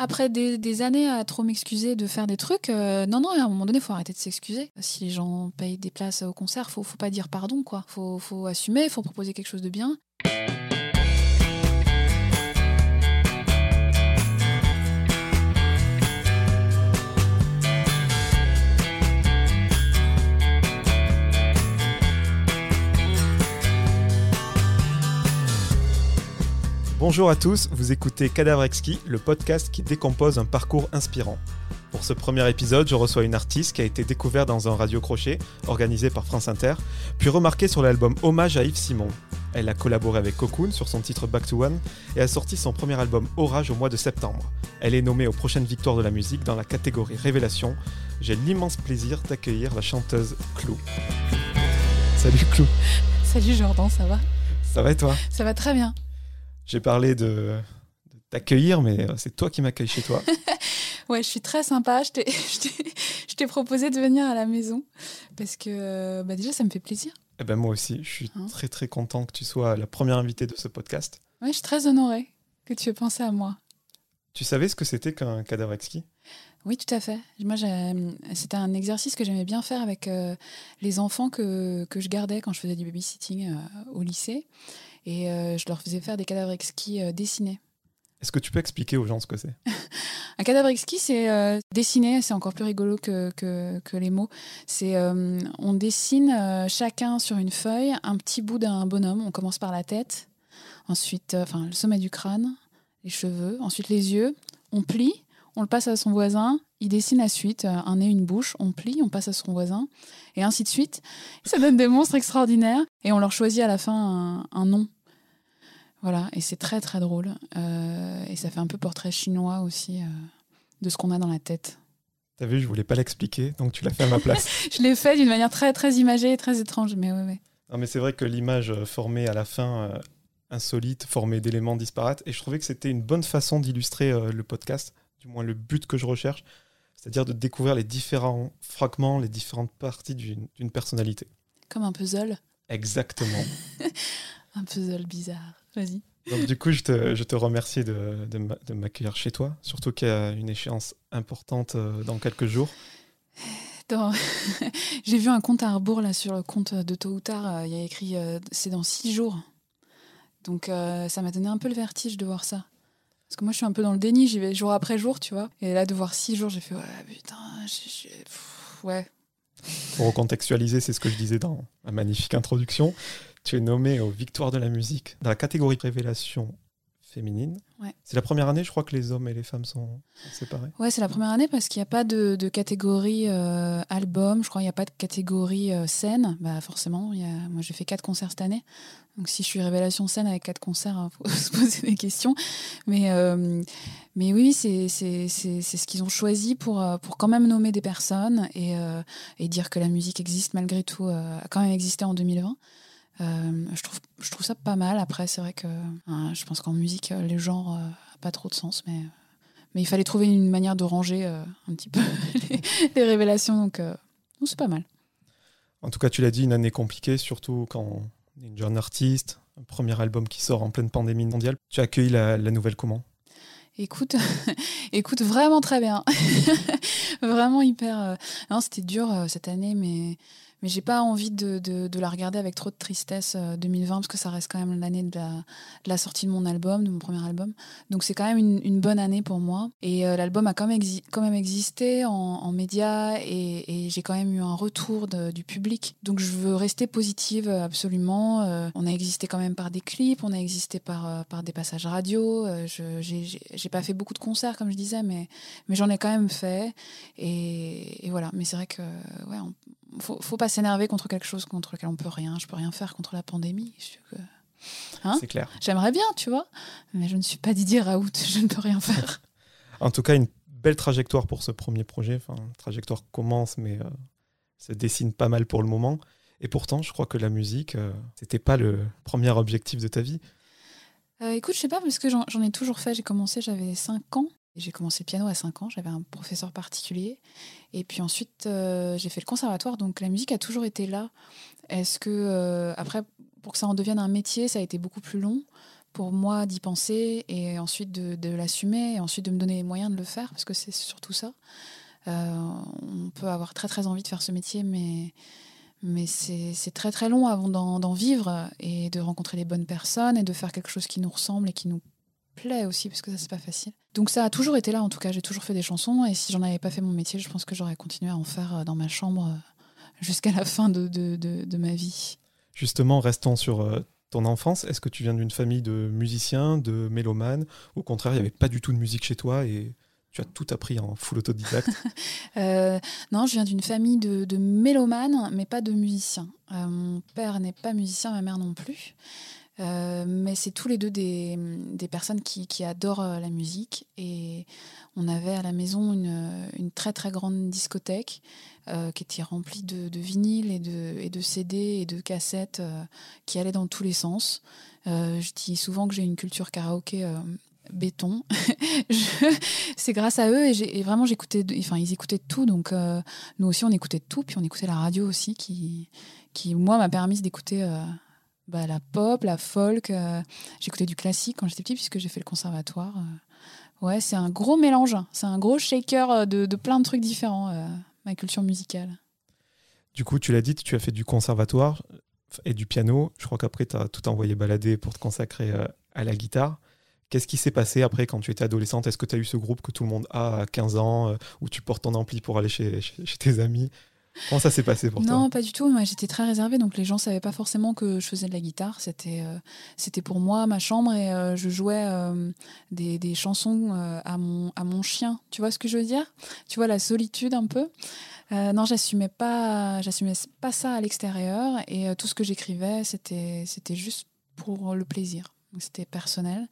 Après des, années à trop m'excuser de faire des trucs, euh, non, non, à un moment donné, faut arrêter de s'excuser. Si les gens payent des places au concert, faut, faut pas dire pardon, quoi. Faut, faut assumer, faut proposer quelque chose de bien. Bonjour à tous, vous écoutez Cadavre Exquis, le podcast qui décompose un parcours inspirant. Pour ce premier épisode, je reçois une artiste qui a été découverte dans un radio crochet organisé par France Inter, puis remarquée sur l'album Hommage à Yves Simon. Elle a collaboré avec Cocoon sur son titre Back to One et a sorti son premier album Orage au mois de septembre. Elle est nommée aux prochaines victoires de la musique dans la catégorie Révélation. J'ai l'immense plaisir d'accueillir la chanteuse Clou. Salut Clou. Salut Jordan, ça va? Ça va et toi? Ça va très bien. J'ai parlé de, t'accueillir, mais euh, c'est toi qui m'accueilles chez toi. ouais, je suis très sympa. Je t'ai proposé de venir à la maison parce que euh, bah déjà, ça me fait plaisir. Eh ben moi aussi, je suis hein très très content que tu sois la première invitée de ce podcast. Ouais, je suis très honorée que tu aies pensé à moi. Tu savais ce que c'était qu'un cadavre exquis? Oui, tout à fait. Moi, c'était un exercice que j'aimais bien faire avec euh, les enfants que, que, je gardais quand je faisais du babysitting au lycée et euh, je leur faisais faire des cadavres exquis euh, dessinés. Est-ce que tu peux expliquer aux gens ce que c'est? Un cadavre exquis, c'est euh, dessiner, c'est encore plus rigolo que, que, les mots. C'est on dessine chacun sur une feuille un petit bout d'un bonhomme. On commence par la tête, ensuite enfin le sommet du crâne, les cheveux, ensuite les yeux. On plie, on le passe à son voisin, il dessine la suite, un nez, une bouche, on plie, on passe à son voisin, et ainsi de suite. Ça donne des monstres extraordinaires, et on leur choisit à la fin un nom voilà, et c'est très très drôle. Euh, et ça fait un peu portrait chinois aussi euh, de ce qu'on a dans la tête. T'as vu, je voulais pas l'expliquer, donc tu l'as fait à ma place. je l'ai fait d'une manière très très imagée et très étrange, mais ouais, ouais. Non, mais c'est vrai que l'image euh, formée à la fin, insolite, formée d'éléments disparates, et je trouvais que c'était une bonne façon d'illustrer le podcast, du moins le but que je recherche, c'est-à-dire de découvrir les différents fragments, les différentes parties d'une personnalité. Comme un puzzle. Exactement. un puzzle bizarre. Vas-y. Donc, du coup, je te, je te remercie de, de m'accueillir chez toi, surtout qu'il y a une échéance importante euh, dans quelques jours. J'ai vu un compte à rebours là, sur le compte de tôt ou tard. Euh, il y a écrit euh, c'est dans six jours. Donc, ça m'a donné un peu le vertige de voir ça. Parce que moi, je suis un peu dans le déni, j'y vais jour après jour, tu vois. Et là, de voir six jours, j'ai fait ouais, putain, ouais. Pour recontextualiser, c'est ce que je disais dans ma magnifique introduction. Tu es nommé aux Victoires de la musique dans la catégorie révélation féminine. C'est la première année, je crois, que les hommes et les femmes sont séparés. Ouais, c'est la première année parce qu'il n'y a pas de, catégorie euh, album, je crois qu'il n'y a pas de catégorie euh, scène. Bah, forcément, y a... moi j'ai fait quatre concerts cette année. Donc si je suis révélation scène avec quatre concerts, il hein, faut se poser des questions. Mais, euh, mais oui, c'est ce qu'ils ont choisi pour, pour quand même nommer des personnes et, et dire que la musique existe malgré tout, a quand même existé en 2020. Euh, je, trouve, je trouve ça pas mal. Après, c'est vrai que hein, je pense qu'en musique, euh, les genres n'ont euh, pas trop de sens, mais, mais il fallait trouver une manière de ranger un petit peu les, révélations. Donc, c'est pas mal. En tout cas, tu l'as dit, une année compliquée, surtout quand on est une jeune artiste, un premier album qui sort en pleine pandémie mondiale. Tu as accueilli la, la nouvelle comment? Écoute, écoute vraiment très bien. vraiment hyper. Non, c'était dur cette année, mais mais j'ai pas envie de, la regarder avec trop de tristesse 2020 euh, parce que ça reste quand même l'année de la, sortie de mon album, de mon premier album. Donc c'est quand même une, bonne année pour moi. Et euh, l'album a quand même, existé en, en médias et, j'ai quand même eu un retour du public. Donc je veux rester positive absolument. Euh, on a existé quand même par des clips, on a existé par, des passages radio. je j'ai pas fait beaucoup de concerts comme je disais, mais, j'en ai quand même fait. Et, voilà. Mais c'est vrai que ouais, faut, faut pas s'énerver contre quelque chose contre lequel on peut rien. Je peux rien faire contre la pandémie. Hein? C'est clair. J'aimerais bien, tu vois, mais je ne suis pas Didier Raoult, je ne peux rien faire. en tout cas, une belle trajectoire pour ce premier projet. Enfin, la trajectoire commence, mais euh, se dessine pas mal pour le moment. Et pourtant, je crois que la musique, euh, c'était pas le premier objectif de ta vie. Euh, écoute, je sais pas, parce que j'en ai toujours fait. J'ai commencé, j'avais 5 ans. J'ai commencé le piano à 5 ans, j'avais un professeur particulier. Et puis ensuite, euh, j'ai fait le conservatoire, donc la musique a toujours été là. Est-ce que, euh, après, pour que ça en devienne un métier, ça a été beaucoup plus long pour moi d'y penser et ensuite de, l'assumer et ensuite de me donner les moyens de le faire parce que c'est surtout ça. on peut avoir très très envie de faire ce métier, mais mais c'est très très long avant d'en vivre et de rencontrer les bonnes personnes et de faire quelque chose qui nous ressemble et qui nous plaît aussi, parce que ça, c'est pas facile. Donc ça a toujours été là, en tout cas, j'ai toujours fait des chansons, et si j'en avais pas fait mon métier, je pense que j'aurais continué à en faire euh, dans ma chambre euh, jusqu'à la fin de, de, de, ma vie. Justement, restant sur euh, ton enfance, est-ce que tu viens d'une famille de musiciens, de mélomanes? Au contraire, il n'y avait pas du tout de musique chez toi et tu as tout appris en full autodidacte? Non, je viens d'une famille de, de, mélomanes, mais pas de musiciens. mon père n'est pas musicien, ma mère non plus. Euh, mais c'est tous les deux des, personnes qui, adorent euh, la musique. Et on avait à la maison une, très très grande discothèque euh, qui était remplie de, de vinyles et de, CD et de cassettes qui allaient dans tous les sens. je dis souvent que j'ai une culture karaoké béton. c'est grâce à eux et, et vraiment j'écoutais, enfin ils écoutaient tout, donc nous aussi on écoutait tout, puis on écoutait la radio aussi qui, qui moi m'a permis d'écouter bah, la pop, la folk. Euh, j'écoutais du classique quand j'étais petite puisque j'ai fait le conservatoire. Euh. ouais, c'est un gros mélange. C'est un gros shaker euh, de, de, plein de trucs différents, ma culture musicale. Du coup, tu l'as dit, tu as fait du conservatoire et du piano. Je crois qu'après, tu as tout envoyé balader pour te consacrer à la guitare. Qu'est-ce qui s'est passé après quand tu étais adolescente? Est-ce que tu as eu ce groupe que tout le monde a à 15 ans, où tu portes ton ampli pour aller chez tes amis? Comment ça s'est passé pour toi Non, pas du tout. Moi, j'étais très réservée, donc les gens savaient pas forcément que je faisais de la guitare. C'était, euh, c'était pour moi ma chambre et euh, je jouais euh, des, des, chansons à mon à mon chien. Tu vois ce que je veux dire? Tu vois la solitude un peu. non, j'assumais pas, j'assumais pas ça à l'extérieur et tout ce que j'écrivais, c'était c'était juste pour le plaisir. C'était personnel.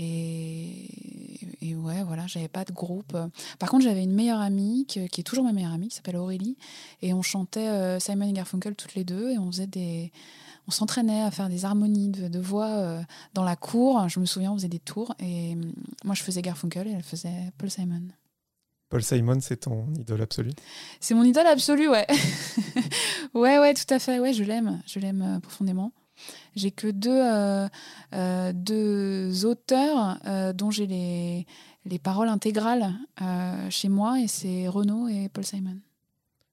Et, ouais, voilà, j'avais pas de groupe. Par contre, j'avais une meilleure amie, qui, est toujours ma meilleure amie, qui s'appelle Aurélie. Et on chantait euh, Simon et Garfunkel toutes les deux. Et on faisait des. On s'entraînait à faire des harmonies de, voix euh, dans la cour. Je me souviens, on faisait des tours. Et mm, moi, je faisais Garfunkel et elle faisait Paul Simon. Paul Simon, c'est ton idole absolue? C'est mon idole absolue, ouais. ouais, ouais, tout à fait. Ouais, je l'aime. Je l'aime euh, profondément. J'ai que deux, euh, euh, deux auteurs euh, dont j'ai les, les paroles intégrales chez moi, et c'est Renaud et Paul Simon.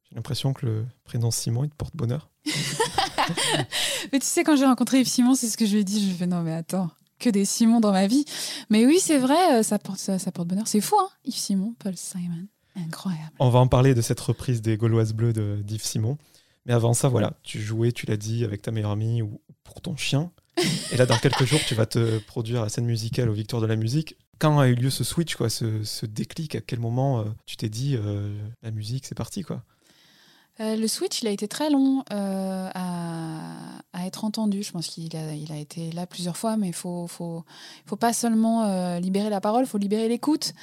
J'ai l'impression que le prénom Simon, il te porte bonheur. mais tu sais, quand j'ai rencontré Yves Simon, c'est ce que je lui ai dit. Je lui ai fait non, mais attends, que des Simons dans ma vie. Mais oui, c'est vrai, ça porte, ça, ça porte bonheur. C'est fou, hein, Yves Simon, Paul Simon. Incroyable. On va en parler de cette reprise des Gauloises Bleues d'Yves Simon. Mais avant ça, voilà, tu jouais, tu l'as dit, avec ta meilleure amie ou pour ton chien. Et là, dans quelques jours, tu vas te produire la scène musicale aux Victoires de la musique. Quand a eu lieu ce switch, quoi, ce, déclic À quel moment euh, tu t'es dit euh, la musique, c'est parti, quoi? Euh, le switch, il a été très long à, être entendu. Je pense qu'il a, été là plusieurs fois, mais il faut, faut, pas seulement libérer la parole, il faut libérer l'écoute.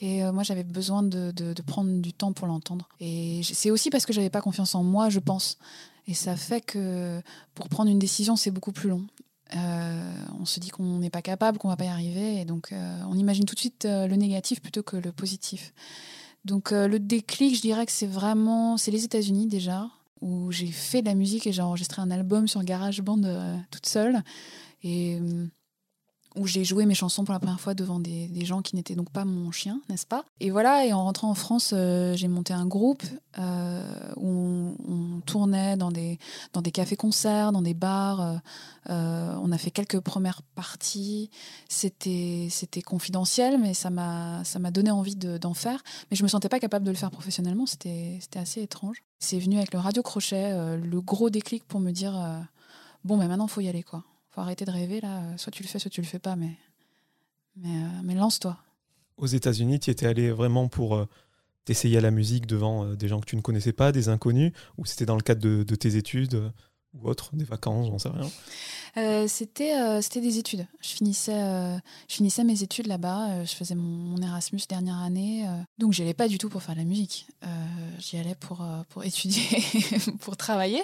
Et moi, j'avais besoin de, prendre du temps pour l'entendre. Et c'est aussi parce que j'avais pas confiance en moi, je pense. Et ça fait que pour prendre une décision, c'est beaucoup plus long. Euh, on se dit qu'on n'est pas capable, qu'on va pas y arriver, et donc euh, on imagine tout de suite euh, le négatif plutôt que le positif. Donc le déclic, je dirais que c'est vraiment, c'est les États-Unis déjà, où j'ai fait de la musique et j'ai enregistré un album sur GarageBand toute seule. Et où j'ai joué mes chansons pour la première fois devant des, gens qui n'étaient donc pas mon chien, n'est-ce pas? Et voilà, et en rentrant en France, euh, j'ai monté un groupe euh, où on, tournait dans des, dans des cafés-concerts, dans des bars. Euh, on a fait quelques premières parties. C'était, c'était confidentiel, mais ça m'a, ça m'a donné envie d'en faire. Mais je me sentais pas capable de le faire professionnellement. C'était, c'était assez étrange. C'est venu avec le radio crochet, le gros déclic pour me dire bon, mais maintenant, il faut y aller, quoi faut arrêter de rêver là. Soit tu le fais, soit tu le fais pas, mais, mais, euh, mais lance-toi. Aux États-Unis, tu étais allé vraiment pour euh, t'essayer à la musique devant euh, des gens que tu ne connaissais pas, des inconnus, ou c'était dans le cadre de, tes études ou autre, des vacances, j'en sais rien? C'était c'était des études. Je finissais, je finissais mes études là-bas. je faisais mon, Erasmus dernière année. donc, j'y allais pas du tout pour faire de la musique. j'y allais pour, pour étudier, pour travailler.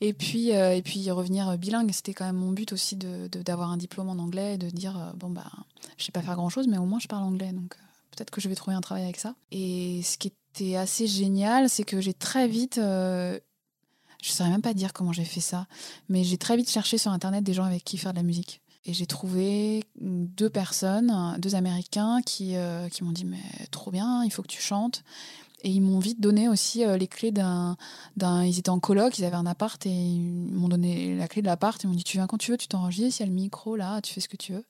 Et puis, euh, et puis revenir bilingue, c'était quand même mon but aussi d'avoir de, d'avoir un diplôme en anglais et de dire euh, bon, bah, je sais pas faire grand chose, mais au moins je parle anglais. Donc euh, peut-être que je vais trouver un travail avec ça. Et ce qui était assez génial, c'est que j'ai très vite. je ne saurais même pas dire comment j'ai fait ça, mais j'ai très vite cherché sur Internet des gens avec qui faire de la musique. Et j'ai trouvé deux personnes, deux Américains, qui, qui m'ont dit Mais trop bien, il faut que tu chantes. Et ils m'ont vite donné aussi les clés d'un, d'un. Ils étaient en coloc, ils avaient un appart et ils m'ont donné la clé de l'appart. Ils m'ont dit Tu viens quand tu veux, tu t'enregistres, il y a le micro là, tu fais ce que tu veux.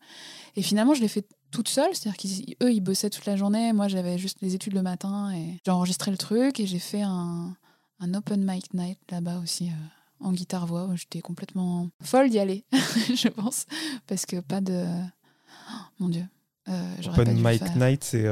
Et finalement, je l'ai fait toute seule, c'est-à-dire qu'eux, ils bossaient toute la journée, moi j'avais juste les études le matin et j'ai enregistré le truc et j'ai fait un, un, open mic night là-bas aussi euh, en guitare-voix j'étais complètement folle d'y aller, je pense, parce que pas de... Oh, mon Dieu. Euh, open mic night, c'est...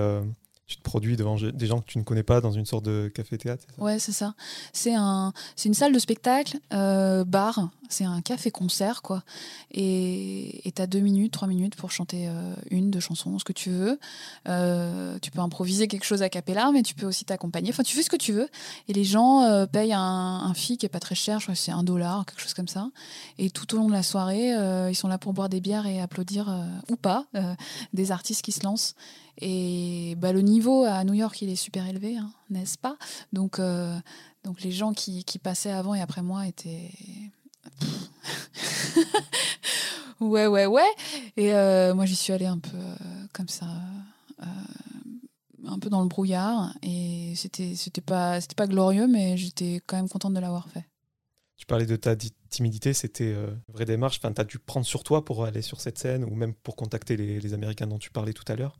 Tu te produis devant des gens que tu ne connais pas dans une sorte de café-théâtre Ouais, c'est ça. C'est un, une salle de spectacle, euh, bar, c'est un café-concert, quoi. Et tu as deux minutes, trois minutes pour chanter euh, une, deux chansons, ce que tu veux. Euh, tu peux improviser quelque chose à cappella, mais tu peux aussi t'accompagner. Enfin, tu fais ce que tu veux. Et les gens payent un, un fee qui est pas très cher, je crois que c'est un dollar, quelque chose comme ça. Et tout au long de la soirée, ils sont là pour boire des bières et applaudir, ou pas, des artistes qui se lancent. Et bah, le niveau à New York, il est super élevé, hein, n'est-ce pas? Donc, euh, donc les gens qui, qui, passaient avant et après moi étaient... ouais, ouais, ouais. Et euh, moi, j'y suis allée un peu euh, comme ça, un peu dans le brouillard. Et c'était, pas, pas glorieux, mais j'étais quand même contente de l'avoir fait. Tu parlais de ta timidité, c'était une vraie démarche. Enfin, tu as dû prendre sur toi pour aller sur cette scène ou même pour contacter les Américains dont tu parlais tout à l'heure.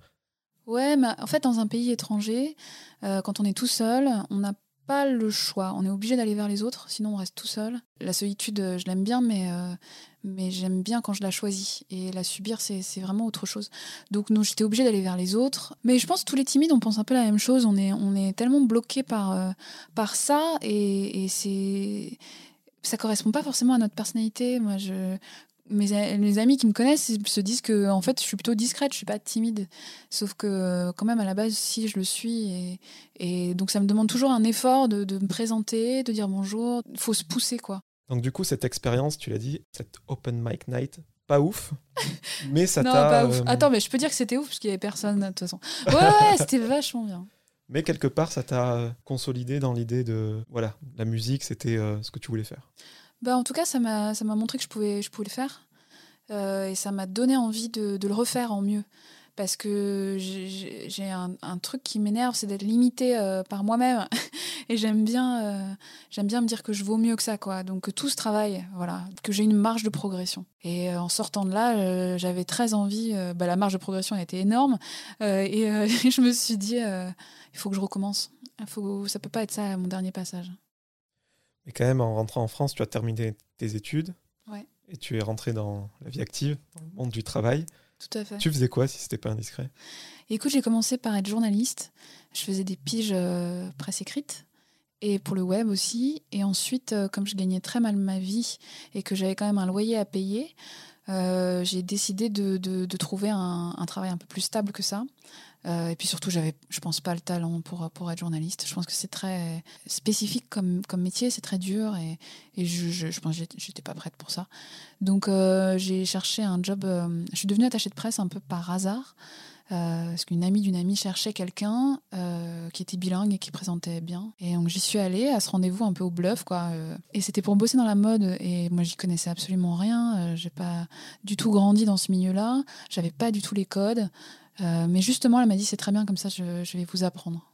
Ouais, mais en fait, dans un pays étranger, euh, quand on est tout seul, on n'a pas le choix. On est obligé d'aller vers les autres, sinon on reste tout seul. La solitude, euh, je l'aime bien, mais, euh, mais j'aime bien quand je la choisis. Et la subir, c'est vraiment autre chose. Donc j'étais obligée d'aller vers les autres. Mais je pense que tous les timides, on pense un peu la même chose. On est, on est tellement bloqué par, par ça, et, et c'est ça correspond pas forcément à notre personnalité. Moi, je, mes, amis qui me connaissent se disent que en fait je suis plutôt discrète, je suis pas timide. Sauf que quand même à la base si je le suis et, et donc ça me demande toujours un effort de, de me présenter, de dire bonjour. Il faut se pousser quoi. Donc du coup cette expérience, tu l'as dit, cette open mic night, pas ouf, mais ça t'a. Non pas ouf. Euh, Attends mais je peux dire que c'était ouf parce qu'il y avait personne de toute façon. Ouais ouais c'était vachement bien. Mais quelque part ça t'a consolidé dans l'idée de voilà la musique c'était euh, ce que tu voulais faire. Bah, en tout cas, ça m'a montré que je pouvais, le faire. Euh, et ça m'a donné envie de, le refaire en mieux. Parce que j'ai un, truc qui m'énerve, c'est d'être limité euh, par moi-même. et j'aime bien, euh, j'aime bien me dire que je vaux mieux que ça. Donc que tout ce travail, voilà, que j'ai une marge de progression. Et en sortant de là, j'avais très envie. Bah, la marge de progression a été énorme. et je me suis dit, il faut que je recommence. Faut, ça peut pas être ça mon dernier passage. Mais quand même, en rentrant en France, tu as terminé tes études. Et tu es rentré dans la vie active, dans le monde du travail. Tout à fait. Tu faisais quoi si c'était pas indiscret? Écoute, j'ai commencé par être journaliste. Je faisais des piges euh, presse écrite et pour le web aussi. Et ensuite, euh, comme je gagnais très mal ma vie et que j'avais quand même un loyer à payer, euh, j'ai décidé de, de, trouver un, un, travail un peu plus stable que ça. Euh, et puis surtout, j'avais, je pense pas le talent pour, pour être journaliste. Je pense que c'est très spécifique comme, comme métier, c'est très dur et, et je, je, je, pense que j'étais pas prête pour ça. Donc euh, j'ai cherché un job. Euh, je suis devenue attachée de presse un peu par hasard. parce qu'une amie d'une amie cherchait quelqu'un qui était bilingue et qui présentait bien. Et donc j'y suis allée à ce rendez-vous un peu au bluff, quoi. et c'était pour bosser dans la mode. Et moi, j'y connaissais absolument rien. J'ai pas du tout grandi dans ce milieu-là. J'avais pas du tout les codes. Euh, mais justement, elle m'a dit c'est très bien comme ça, je, vais vous apprendre.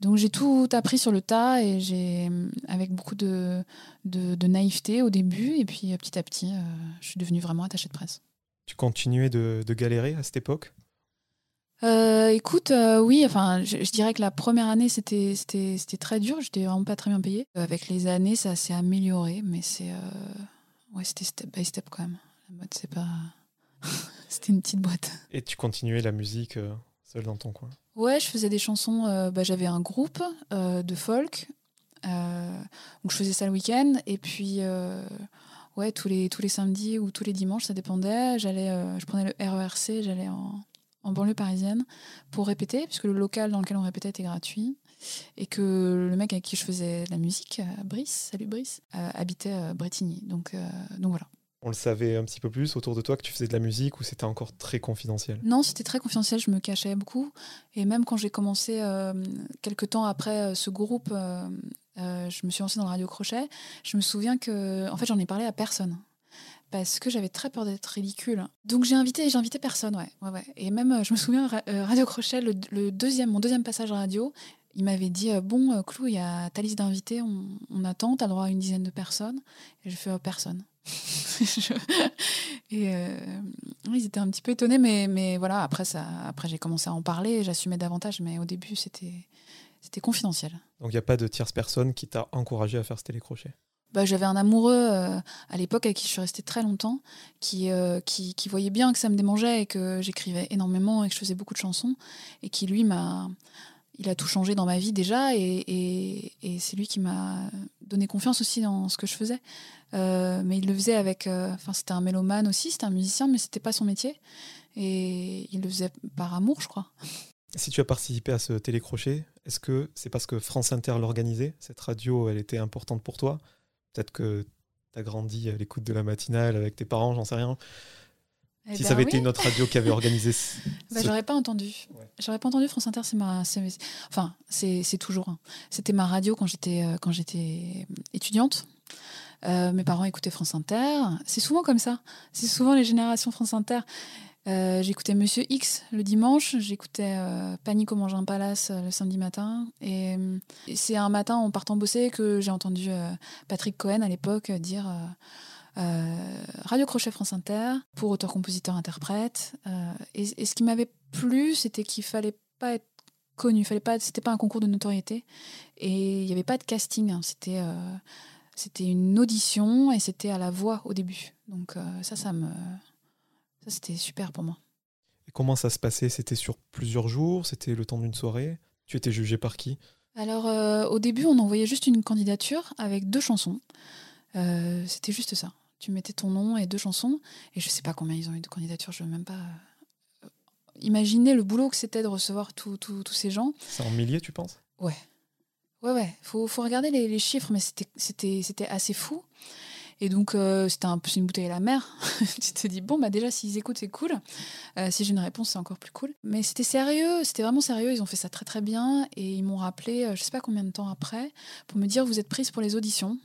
Donc j'ai tout appris sur le tas et j'ai, avec beaucoup de, de, naïveté au début, et puis euh, petit à petit, euh, je suis devenue vraiment attachée de presse. Tu continuais de, de galérer à cette époque? Écoute, oui, enfin, je, dirais que la première année, c'était très dur, j'étais vraiment pas très bien payée. Avec les années, ça s'est amélioré, mais c'est, ouais, c'était step by step quand même. La mode, c'est pas. C'était une petite boîte. Et tu continuais la musique euh, seule dans ton coin? Ouais, je faisais des chansons. Euh, bah, J'avais un groupe euh, de folk. donc je faisais ça le week-end. Et puis, ouais, tous les, tous les samedis ou tous les dimanches, ça dépendait. J'allais, je prenais le RERC, j'allais en, en banlieue parisienne pour répéter, puisque le local dans lequel on répétait était gratuit. Et que le mec avec qui je faisais la musique, Brice, salut Brice, habitait à Bretigny. Donc, donc voilà on le savait un petit peu plus autour de toi que tu faisais de la musique ou c'était encore très confidentiel? Non, c'était très confidentiel, je me cachais beaucoup. Et même quand j'ai commencé, euh, quelques temps après euh, ce groupe, euh, je me suis lancée dans le radio crochet, je me souviens que, en fait, j'en ai parlé à personne. parce que j'avais très peur d'être ridicule. Donc j'ai invité, j'ai invité personne, ouais, ouais, ouais. Et même, je me souviens, Radio Crochet, le, deuxième, mon deuxième passage radio, il m'avait dit bon, Clou, il y a ta liste d'invités, on, on, attend, t'as droit à une dizaine de personnes. Et je fais oh, personne. et ils étaient un petit peu étonnés, mais, mais voilà, après, ça, après j'ai commencé à en parler, j'assumais davantage, mais au début, c'était c'était confidentiel. Donc il n'y a pas de tierce personne qui t'a encouragé à faire ce télécrochet? Bah, J'avais un amoureux euh, à l'époque avec qui je suis restée très longtemps, qui, euh, qui, qui, voyait bien que ça me démangeait et que j'écrivais énormément et que je faisais beaucoup de chansons, et qui lui m'a... Il a tout changé dans ma vie déjà et, c'est lui qui m'a donné confiance aussi dans ce que je faisais. Euh, mais il le faisait avec... Enfin, c'était un mélomane aussi, c'était un musicien, mais c'était pas son métier. Et il le faisait par amour, je crois. Si tu as participé à ce télécrochet, est-ce que c'est parce que France Inter l'organisait? Cette radio, elle était importante pour toi? Peut-être que tu as grandi à l'écoute de la matinale avec tes parents, j'en sais rien. Eh si ça avait été une autre radio qui avait organisé. bah, J'aurais pas entendu. J'aurais pas entendu France Inter. C'est ma, enfin, c'est toujours. Hein. C'était ma radio quand j'étais euh, quand j'étais étudiante. Euh, mes parents écoutaient France Inter. C'est souvent comme ça. C'est souvent les générations France Inter. Euh, j'écoutais Monsieur X le dimanche, j'écoutais euh, Panique au Mange un Palace euh, le samedi matin. Et, c'est un matin en partant bosser que j'ai entendu Patrick Cohen à l'époque dire Radio Crochet France Inter pour auteur, compositeur, interprète. Et, ce qui m'avait plu, c'était qu'il fallait pas être connu, fallait pas, c'était pas un concours de notoriété et il n'y avait pas de casting. Hein. c'était c'était une audition et c'était à la voix au début. Donc ça, ça me c'était super pour moi. Et comment ça se passait? C'était sur plusieurs jours? C'était le temps d'une soirée? Tu étais jugé par qui? Alors, euh, au début, on envoyait juste une candidature avec deux chansons. Euh, c'était juste ça. Tu mettais ton nom et deux chansons. Et je sais pas combien ils ont eu de candidatures, je ne veux même pas euh, imaginer le boulot que c'était de recevoir tous ces gens. C'est en milliers, tu penses? Ouais. Ouais, ouais. Faut, faut regarder les, les chiffres, mais c'était assez fou. Et donc, euh, c'était un une bouteille à la mer. tu te dis, bon, bah déjà, s'ils écoutent, c'est cool. Euh, si j'ai une réponse, c'est encore plus cool. Mais c'était sérieux, c'était vraiment sérieux. Ils ont fait ça très, très bien. Et ils m'ont rappelé, euh, je sais pas combien de temps après, pour me dire, vous êtes prise pour les auditions.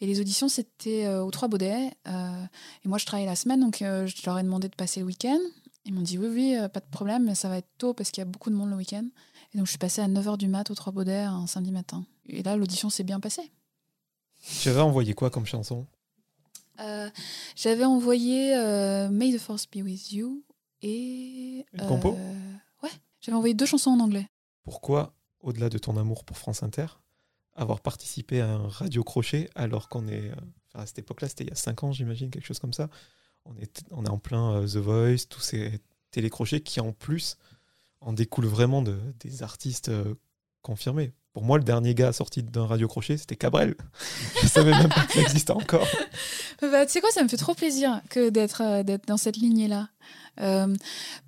Et les auditions, c'était aux Trois Baudets. et moi, je travaillais la semaine, donc je leur ai demandé de passer le week-end. Ils m'ont dit, oui, oui, pas de problème, mais ça va être tôt parce qu'il y a beaucoup de monde le week-end. Et donc, je suis passée à 9h du mat aux Trois Baudets un samedi matin. Et là, l'audition s'est bien passée. Tu avais envoyé quoi comme chanson? Euh, J'avais envoyé euh, May the Force Be With You et. Une compo? euh, Ouais, j'avais envoyé deux chansons en anglais. Pourquoi, au-delà de ton amour pour France Inter, avoir participé à un radio crochet alors qu'on est. à cette époque-là, c'était il y a cinq ans, j'imagine, quelque chose comme ça. On est, on est en plein The Voice, tous ces télécrochets qui, en plus, en découlent vraiment de, des artistes confirmés. Pour moi, le dernier gars sorti d'un radio crochet, c'était Cabrel. Je savais même pas que ça existait encore. Bah, tu sais quoi, ça me fait trop plaisir que d'être euh, dans cette lignée-là. Euh,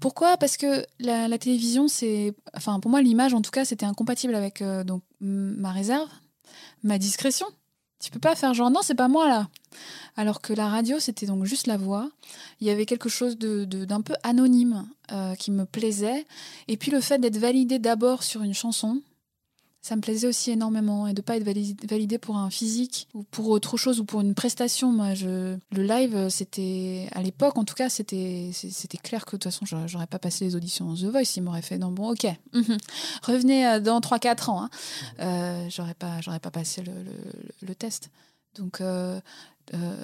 pourquoi? Parce que la, télévision, c'est, enfin pour moi, l'image, en tout cas, c'était incompatible avec euh, donc ma réserve, ma discrétion. Tu peux pas faire genre non, c'est pas moi là. Alors que la radio, c'était donc juste la voix. Il y avait quelque chose d'un peu anonyme qui me plaisait. Et puis le fait d'être validé d'abord sur une chanson, ça me plaisait aussi énormément et de pas être validé pour un physique ou pour autre chose ou pour une prestation. Moi, je, le live, c'était à l'époque, en tout cas, c'était c'était clair que de toute façon, j'aurais pas passé les auditions The Voice. Ils m'auraient fait non bon, ok, mhm. revenez euh, dans 3-4 ans. Hein. Euh, j'aurais pas j'aurais pas passé le, le, test. Donc euh,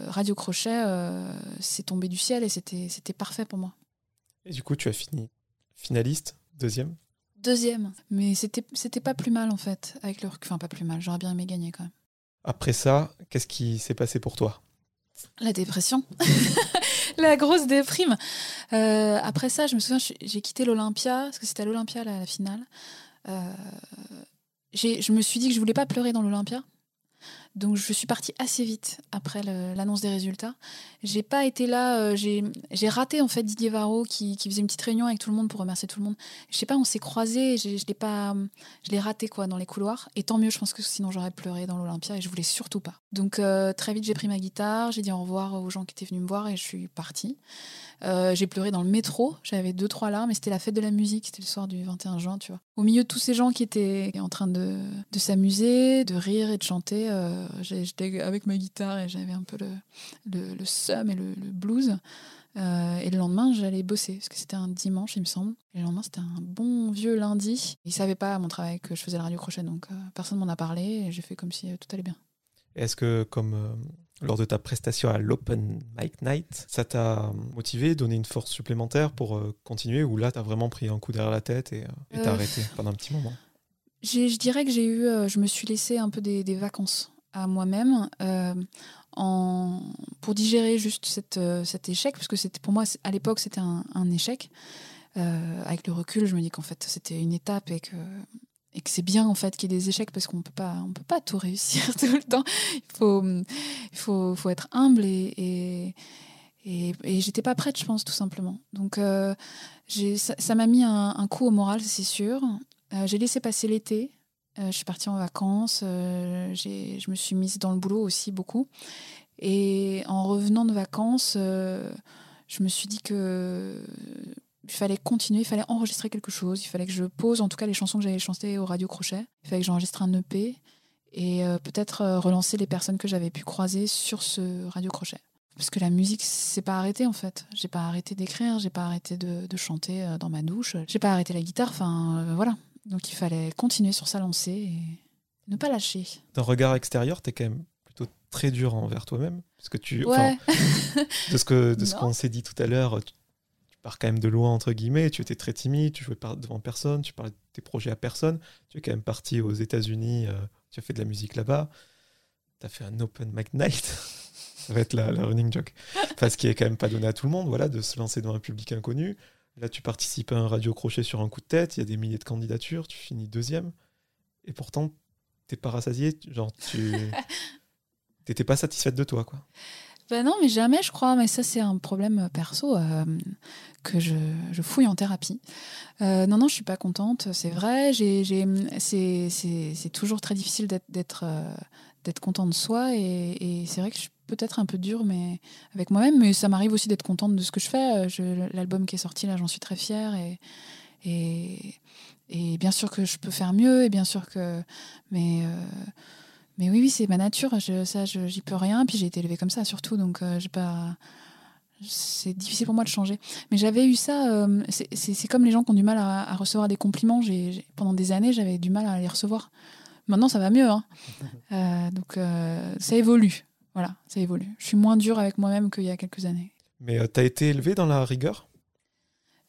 Radio Crochet, c'est tombé du ciel et c'était c'était parfait pour moi. Et du coup, tu as fini finaliste, deuxième? Deuxième. Mais c'était, c'était pas plus mal en fait, avec le Enfin, pas plus mal, j'aurais bien aimé gagner quand même. Après ça, qu'est-ce qui s'est passé pour toi? La dépression. la grosse déprime. Euh, après ça, je me souviens, j'ai quitté l'Olympia, parce que c'était à l'Olympia la, la finale. Euh, je me suis dit que je voulais pas pleurer dans l'Olympia. Donc je suis partie assez vite après l'annonce des résultats. J'ai pas été là, euh, j'ai raté en fait Didier Varro qui, faisait une petite réunion avec tout le monde pour remercier tout le monde. Je sais pas, on s'est croisés, je l'ai pas, je l'ai raté quoi dans les couloirs. Et tant mieux, je pense que sinon j'aurais pleuré dans l'Olympia et je voulais surtout pas. Donc euh, très vite j'ai pris ma guitare, j'ai dit au revoir aux gens qui étaient venus me voir et je suis partie. Euh, j'ai pleuré dans le métro, j'avais deux, trois larmes, mais c'était la fête de la musique, c'était le soir du 21 juin, tu vois. Au milieu de tous ces gens qui étaient en train de, s'amuser, de rire et de chanter, j'étais avec ma guitare et j'avais un peu le, le, le seum et le, blues. et le lendemain, j'allais bosser, parce que c'était un dimanche, il me semble. Et le lendemain, c'était un bon vieux lundi. Ils ne savaient pas à mon travail que je faisais le radio crochet, donc personne m'en a parlé et j'ai fait comme si tout allait bien. Est-ce que, comme lors de ta prestation à l'Open Mic Night, ça t'a motivé, donné une force supplémentaire pour continuer, ou là, tu as vraiment pris un coup derrière la tête et t'as arrêté pendant un petit moment? Je dirais que j'ai eu, euh, je me suis laissé un peu des, vacances à moi-même euh, en, pour digérer juste cette, euh, cet échec, parce que c'était pour moi à l'époque c'était un, échec. avec le recul, je me dis qu'en fait c'était une étape et que et que c'est bien en fait qu'il y ait des échecs parce qu'on peut pas on peut pas tout réussir tout le temps. Il faut il faut, faut être humble et, et et, j'étais pas prête, je pense, tout simplement. Donc, ça m'a mis un, un, coup au moral, c'est sûr. Euh, j'ai laissé passer l'été. Euh, je suis partie en vacances. Euh, je me suis mise dans le boulot aussi beaucoup. Et en revenant de vacances, je me suis dit que il fallait continuer, il fallait enregistrer quelque chose, il fallait que je pose en tout cas les chansons que j'avais chantées au Radio Crochet, il fallait que j'enregistre un EP et peut-être relancer les personnes que j'avais pu croiser sur ce Radio Crochet. Parce que la musique, c'est pas arrêté en fait. J'ai pas arrêté d'écrire, j'ai pas arrêté de, de, chanter dans ma douche, j'ai pas arrêté la guitare, enfin voilà. Donc il fallait continuer sur sa lancée et ne pas lâcher. D'un regard extérieur, tu es quand même plutôt très dur envers toi-même. Parce que tu. Ouais. de ce que de ce qu'on s'est dit tout à l'heure, tu, pars quand même de loin, entre guillemets. Tu étais très timide, tu jouais devant personne, tu parlais de tes projets à personne. Tu es quand même parti aux États-Unis, euh, tu as fait de la musique là-bas. Tu as fait un open mic night. Ça va être la, la running joke. Enfin, ce qui est quand même pas donné à tout le monde, voilà, de se lancer devant un public inconnu. Là, tu participes à un radio crochet sur un coup de tête, il y a des milliers de candidatures, tu finis deuxième, et pourtant, t'es pas rassasié, genre, tu. T'étais pas satisfaite de toi, quoi. Ben non, mais jamais, je crois. Mais ça, c'est un problème perso euh, que je, fouille en thérapie. Euh, non, non, je suis pas contente, c'est vrai. C'est toujours très difficile d'être euh, content de soi. Et, c'est vrai que je suis peut-être un peu dur mais avec moi-même, mais ça m'arrive aussi d'être contente de ce que je fais. L'album qui est sorti, là, j'en suis très fière. Et, et, bien sûr que je peux faire mieux, et bien sûr que. Mais, euh, mais oui, oui, c'est ma nature. Je, ça, j'y peux rien. Puis j'ai été élevée comme ça, surtout. Donc, euh, j'ai pas. C'est difficile pour moi de changer. Mais j'avais eu ça. Euh, c'est comme les gens qui ont du mal à, à recevoir des compliments. Pendant des années, j'avais du mal à les recevoir. Maintenant, ça va mieux. Hein. donc, ça évolue. Voilà, ça évolue. Je suis moins dure avec moi-même qu'il y a quelques années. Mais euh, tu as été élevée dans la rigueur?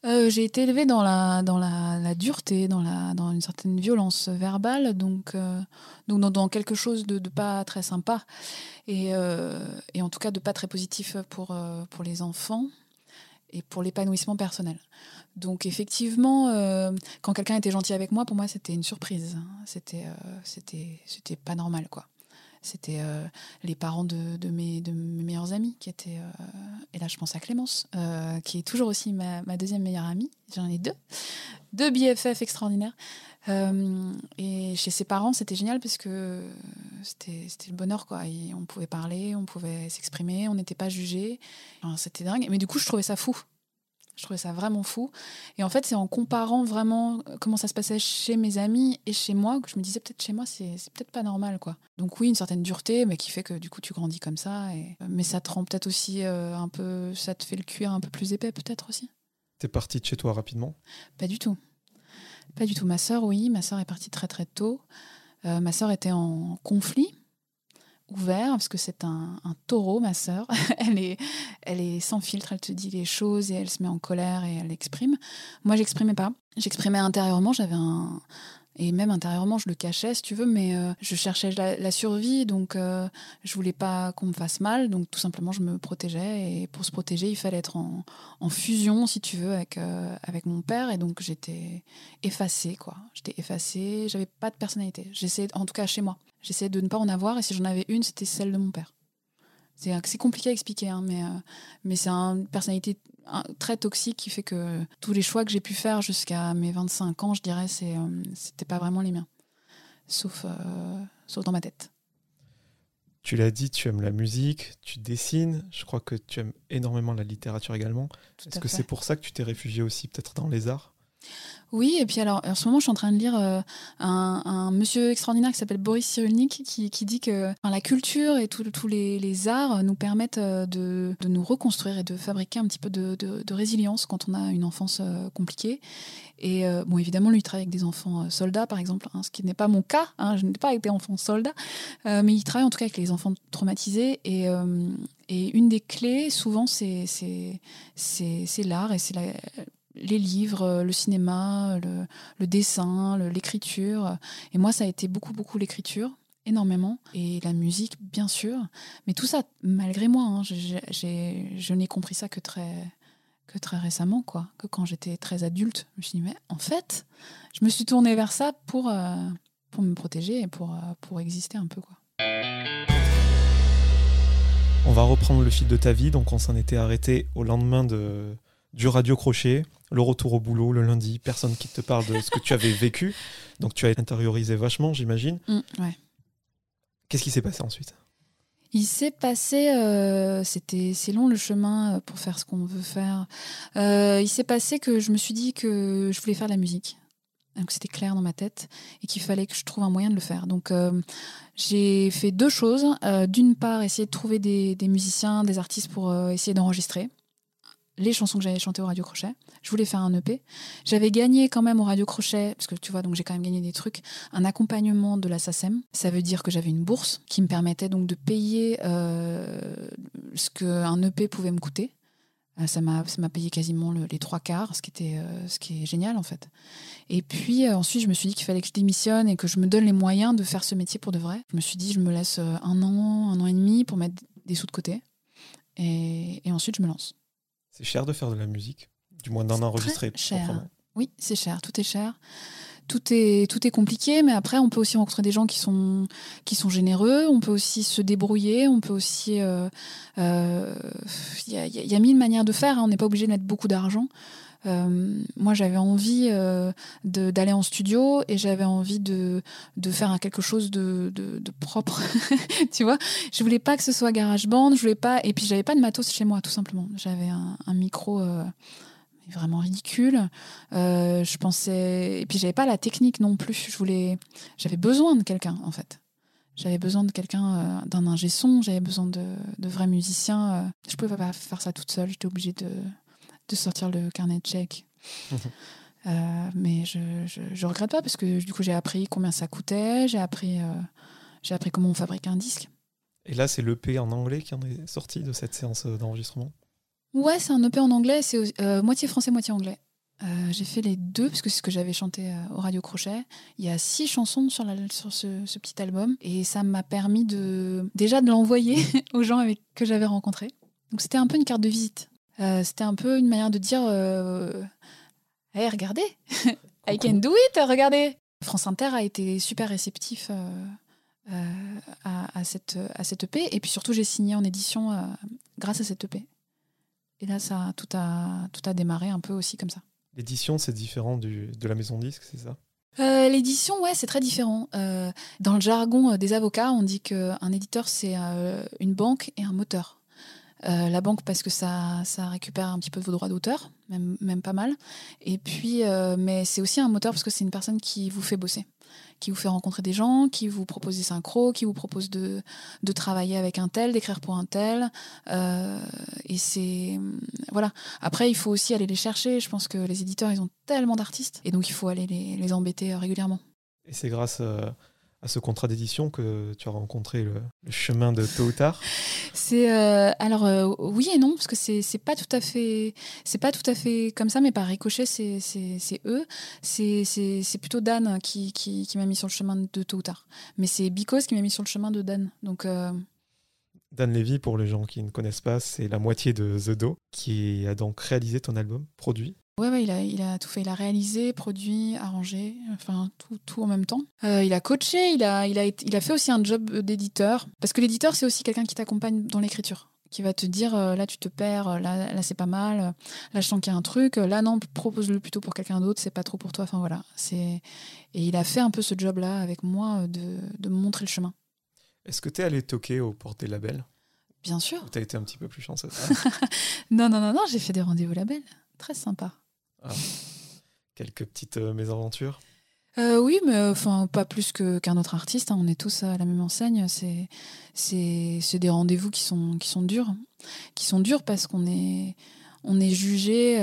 Euh, J'ai été élevée dans la, dans la, dureté, dans, dans une certaine violence verbale, donc, euh, donc dans, quelque chose de, pas très sympa, et, et, en tout cas de pas très positif pour, pour les enfants et pour l'épanouissement personnel. Donc effectivement, quand quelqu'un était gentil avec moi, pour moi c'était une surprise. C'était c'était c'était pas normal quoi. C'était euh, les parents de, de, mes, de mes meilleurs amis qui étaient. Euh, et là, je pense à Clémence, euh, qui est toujours aussi ma, ma deuxième meilleure amie. J'en ai deux. Deux BFF extraordinaires. et chez ses parents, c'était génial parce que c'était le bonheur. Quoi. On pouvait parler, on pouvait s'exprimer, on n'était pas jugé. c'était dingue. Mais du coup, je trouvais ça fou. Je trouvais ça vraiment fou. Et en fait, c'est en comparant vraiment euh, comment ça se passait chez mes amis et chez moi que je me disais peut-être chez moi, c'est peut-être pas normal. quoi. Donc oui, une certaine dureté, mais qui fait que du coup, tu grandis comme ça. Et... Mais ça te rend peut-être aussi euh, un peu... Ça te fait le cuir un peu plus épais peut-être aussi. T'es partie de chez toi rapidement? Pas du tout. Pas du tout. Ma sœur, oui. Ma sœur est partie très très tôt. Euh, ma sœur était en conflit ouvert parce que c'est un, taureau, ma sœur. elle est, elle est sans filtre, elle te dit les choses et elle se met en colère et elle exprime. Moi, j'exprimais pas. J'exprimais intérieurement. J'avais un, et même intérieurement, je le cachais, si tu veux, mais euh, je cherchais la, survie, donc euh, je voulais pas qu'on me fasse mal, donc tout simplement, je me protégeais. Et pour se protéger, il fallait être en, fusion, si tu veux, avec, euh, avec mon père. Et donc, j'étais effacée, quoi. J'étais effacée, j'avais pas de personnalité. J'essayais, en tout cas chez moi, j'essayais de ne pas en avoir, et si j'en avais une, c'était celle de mon père. C'est compliqué à expliquer, hein, mais, mais c'est une personnalité très toxique qui fait que tous les choix que j'ai pu faire jusqu'à mes 25 ans, je dirais, euh, c'était pas vraiment les miens. Sauf, euh, sauf dans ma tête. Tu l'as dit, tu aimes la musique, tu dessines. Je crois que tu aimes énormément la littérature également. Est-ce que c'est pour ça que tu t'es réfugié aussi peut-être dans les arts? Oui, et puis alors, en ce moment, je suis en train de lire euh, un, monsieur extraordinaire qui s'appelle Boris Cyrulnik qui, dit que la culture et tous les, arts nous permettent euh, de, nous reconstruire et de fabriquer un petit peu de, résilience quand on a une enfance euh, compliquée. Et bon, évidemment, lui, il travaille avec des enfants soldats, par exemple, hein, ce qui n'est pas mon cas. Hein, je n'ai pas été enfant soldat, mais il travaille en tout cas avec les enfants traumatisés. Et, et une des clés, souvent, c'est l'art et c'est la les livres, euh, le cinéma, le, dessin, l'écriture. Et moi, ça a été beaucoup, beaucoup l'écriture, énormément. Et la musique, bien sûr. Mais tout ça, malgré moi, hein, je n'ai compris ça que très, que très récemment, quoi. Que quand j'étais très adulte, je me suis dit, mais en fait, je me suis tournée vers ça pour, euh, pour me protéger et pour, euh, pour exister un peu, quoi. On va reprendre le fil de ta vie. Donc, on s'en était arrêté au lendemain de, du radio crochet, le retour au boulot le lundi, personne qui te parle de ce que tu avais vécu. Donc tu as intériorisé vachement, j'imagine. Mm, Qu'est-ce qui s'est passé ensuite? Il s'est passé, euh, c'était c'est long le chemin euh, pour faire ce qu'on veut faire. Euh, il s'est passé que je me suis dit que je voulais faire de la musique. Donc c'était clair dans ma tête et qu'il fallait que je trouve un moyen de le faire. Donc j'ai fait deux choses. D'une part, essayer de trouver des, des musiciens, des artistes pour essayer d'enregistrer les chansons que j'avais chantées au Radio Crochet. Je voulais faire un EP. J'avais gagné quand même au Radio Crochet, parce que tu vois, donc j'ai quand même gagné des trucs, un accompagnement de la SACEM. Ça veut dire que j'avais une bourse qui me permettait donc de payer euh, ce qu'un EP pouvait me coûter. Euh, ça m'a payé quasiment les trois quarts, ce qui, était, euh, ce qui est génial en fait. Et puis ensuite, je me suis dit qu'il fallait que je démissionne et que je me donne les moyens de faire ce métier pour de vrai. Je me suis dit, je me laisse un an, un an et demi pour mettre des sous de côté. et ensuite, je me lance. C'est cher de faire de la musique, du moins d'en enregistrer. Cher. Oui, c'est cher, tout est cher. Tout est, tout est compliqué, mais après, on peut aussi rencontrer des gens qui sont, qui sont généreux, on peut aussi se débrouiller, on peut aussi... Il euh, euh, y, a, y, a, mille manières de faire, hein. on n'est pas obligé de mettre beaucoup d'argent. Euh, moi, j'avais envie euh, d'aller en studio et j'avais envie de, faire quelque chose de, propre. tu vois, je voulais pas que ce soit GarageBand, je voulais pas. Et puis, j'avais pas de matos chez moi, tout simplement. J'avais un, un, micro. Euh, vraiment ridicule. je pensais et puis j'avais pas la technique non plus. Je voulais, j'avais besoin de quelqu'un en fait. J'avais besoin de quelqu'un, d'un ingé son. J'avais besoin de, de vrais musiciens. je pouvais pas faire ça toute seule. J'étais obligée de de sortir le carnet de chèques. Euh, mais je, je, regrette pas parce que du coup j'ai appris combien ça coûtait, j'ai appris, euh, j'ai appris comment on fabrique un disque. Et là c'est l'EP en anglais qui en est sorti de cette séance d'enregistrement? Ouais, c'est un EP en anglais, c'est euh, moitié français, moitié anglais. j'ai fait les deux parce que c'est ce que j'avais chanté au Radio Crochet. Il y a six chansons sur, la, sur ce, ce, petit album et ça m'a permis de déjà de l'envoyer aux gens avec, que j'avais rencontrés. Donc c'était un peu une carte de visite euh, c'était un peu une manière de dire euh, hey, regardez, I can do it, regardez. France Inter a été super réceptif euh, à, cette, à cette EP. Et puis surtout, j'ai signé en édition grâce à cette EP. Et là, ça, tout, a, tout a démarré un peu aussi comme ça. L'édition, c'est différent du, de la maison disque, c'est ça? L'édition, ouais, c'est très différent. dans le jargon des avocats, on dit qu'un éditeur, c'est une banque et un moteur. Euh, la banque parce que ça, ça récupère un petit peu de vos droits d'auteur, même, même pas mal. Et puis, euh, mais c'est aussi un moteur parce que c'est une personne qui vous fait bosser, qui vous fait rencontrer des gens, qui vous propose des synchros, qui vous propose de, de travailler avec un tel, d'écrire pour un tel. Euh, et c'est voilà. Après, il faut aussi aller les chercher. Je pense que les éditeurs, ils ont tellement d'artistes, et donc il faut aller les, les embêter régulièrement. Et c'est grâce à ce contrat d'édition que tu as rencontré le, chemin de tôt ou tard C'est euh, alors euh, oui et non parce que c'est pas tout à fait c'est pas tout à fait comme ça mais par ricochet c'est c'est eux. C'est c'est plutôt Dan qui, qui, qui m'a mis sur le chemin de tôt ou tard. Mais c'est Bicos qui m'a mis sur le chemin de Dan. Donc euh, Dan Levy, pour les gens qui ne connaissent pas, c'est la moitié de The Do, qui a donc réalisé ton album, produit. Ouais, ouais, il a, il a tout fait. Il a réalisé, produit, arrangé, enfin tout, tout en même temps. Euh, il a coaché, il a, il, a, il a fait aussi un job d'éditeur. Parce que l'éditeur, c'est aussi quelqu'un qui t'accompagne dans l'écriture. Qui va te dire, euh, là tu te perds, là, là c'est pas mal, là je sens qu'il y a un truc, là non, propose-le plutôt pour quelqu'un d'autre, c'est pas trop pour toi. Enfin voilà. Et il a fait un peu ce job-là avec moi de, de me montrer le chemin. Est-ce que tu es allé toquer aux portes des labels? Bien sûr. Tu as été un petit peu plus chanceuse Non, non, non, non, j'ai fait des rendez-vous labels. Très sympa. Ah. quelques petites mésaventures? Oui, mais enfin pas plus que, qu'un autre artiste. Hein. On est tous à la même enseigne. C'est, c'est, c'est des rendez-vous qui sont, qui sont durs, qui sont durs parce qu'on est, on est jugé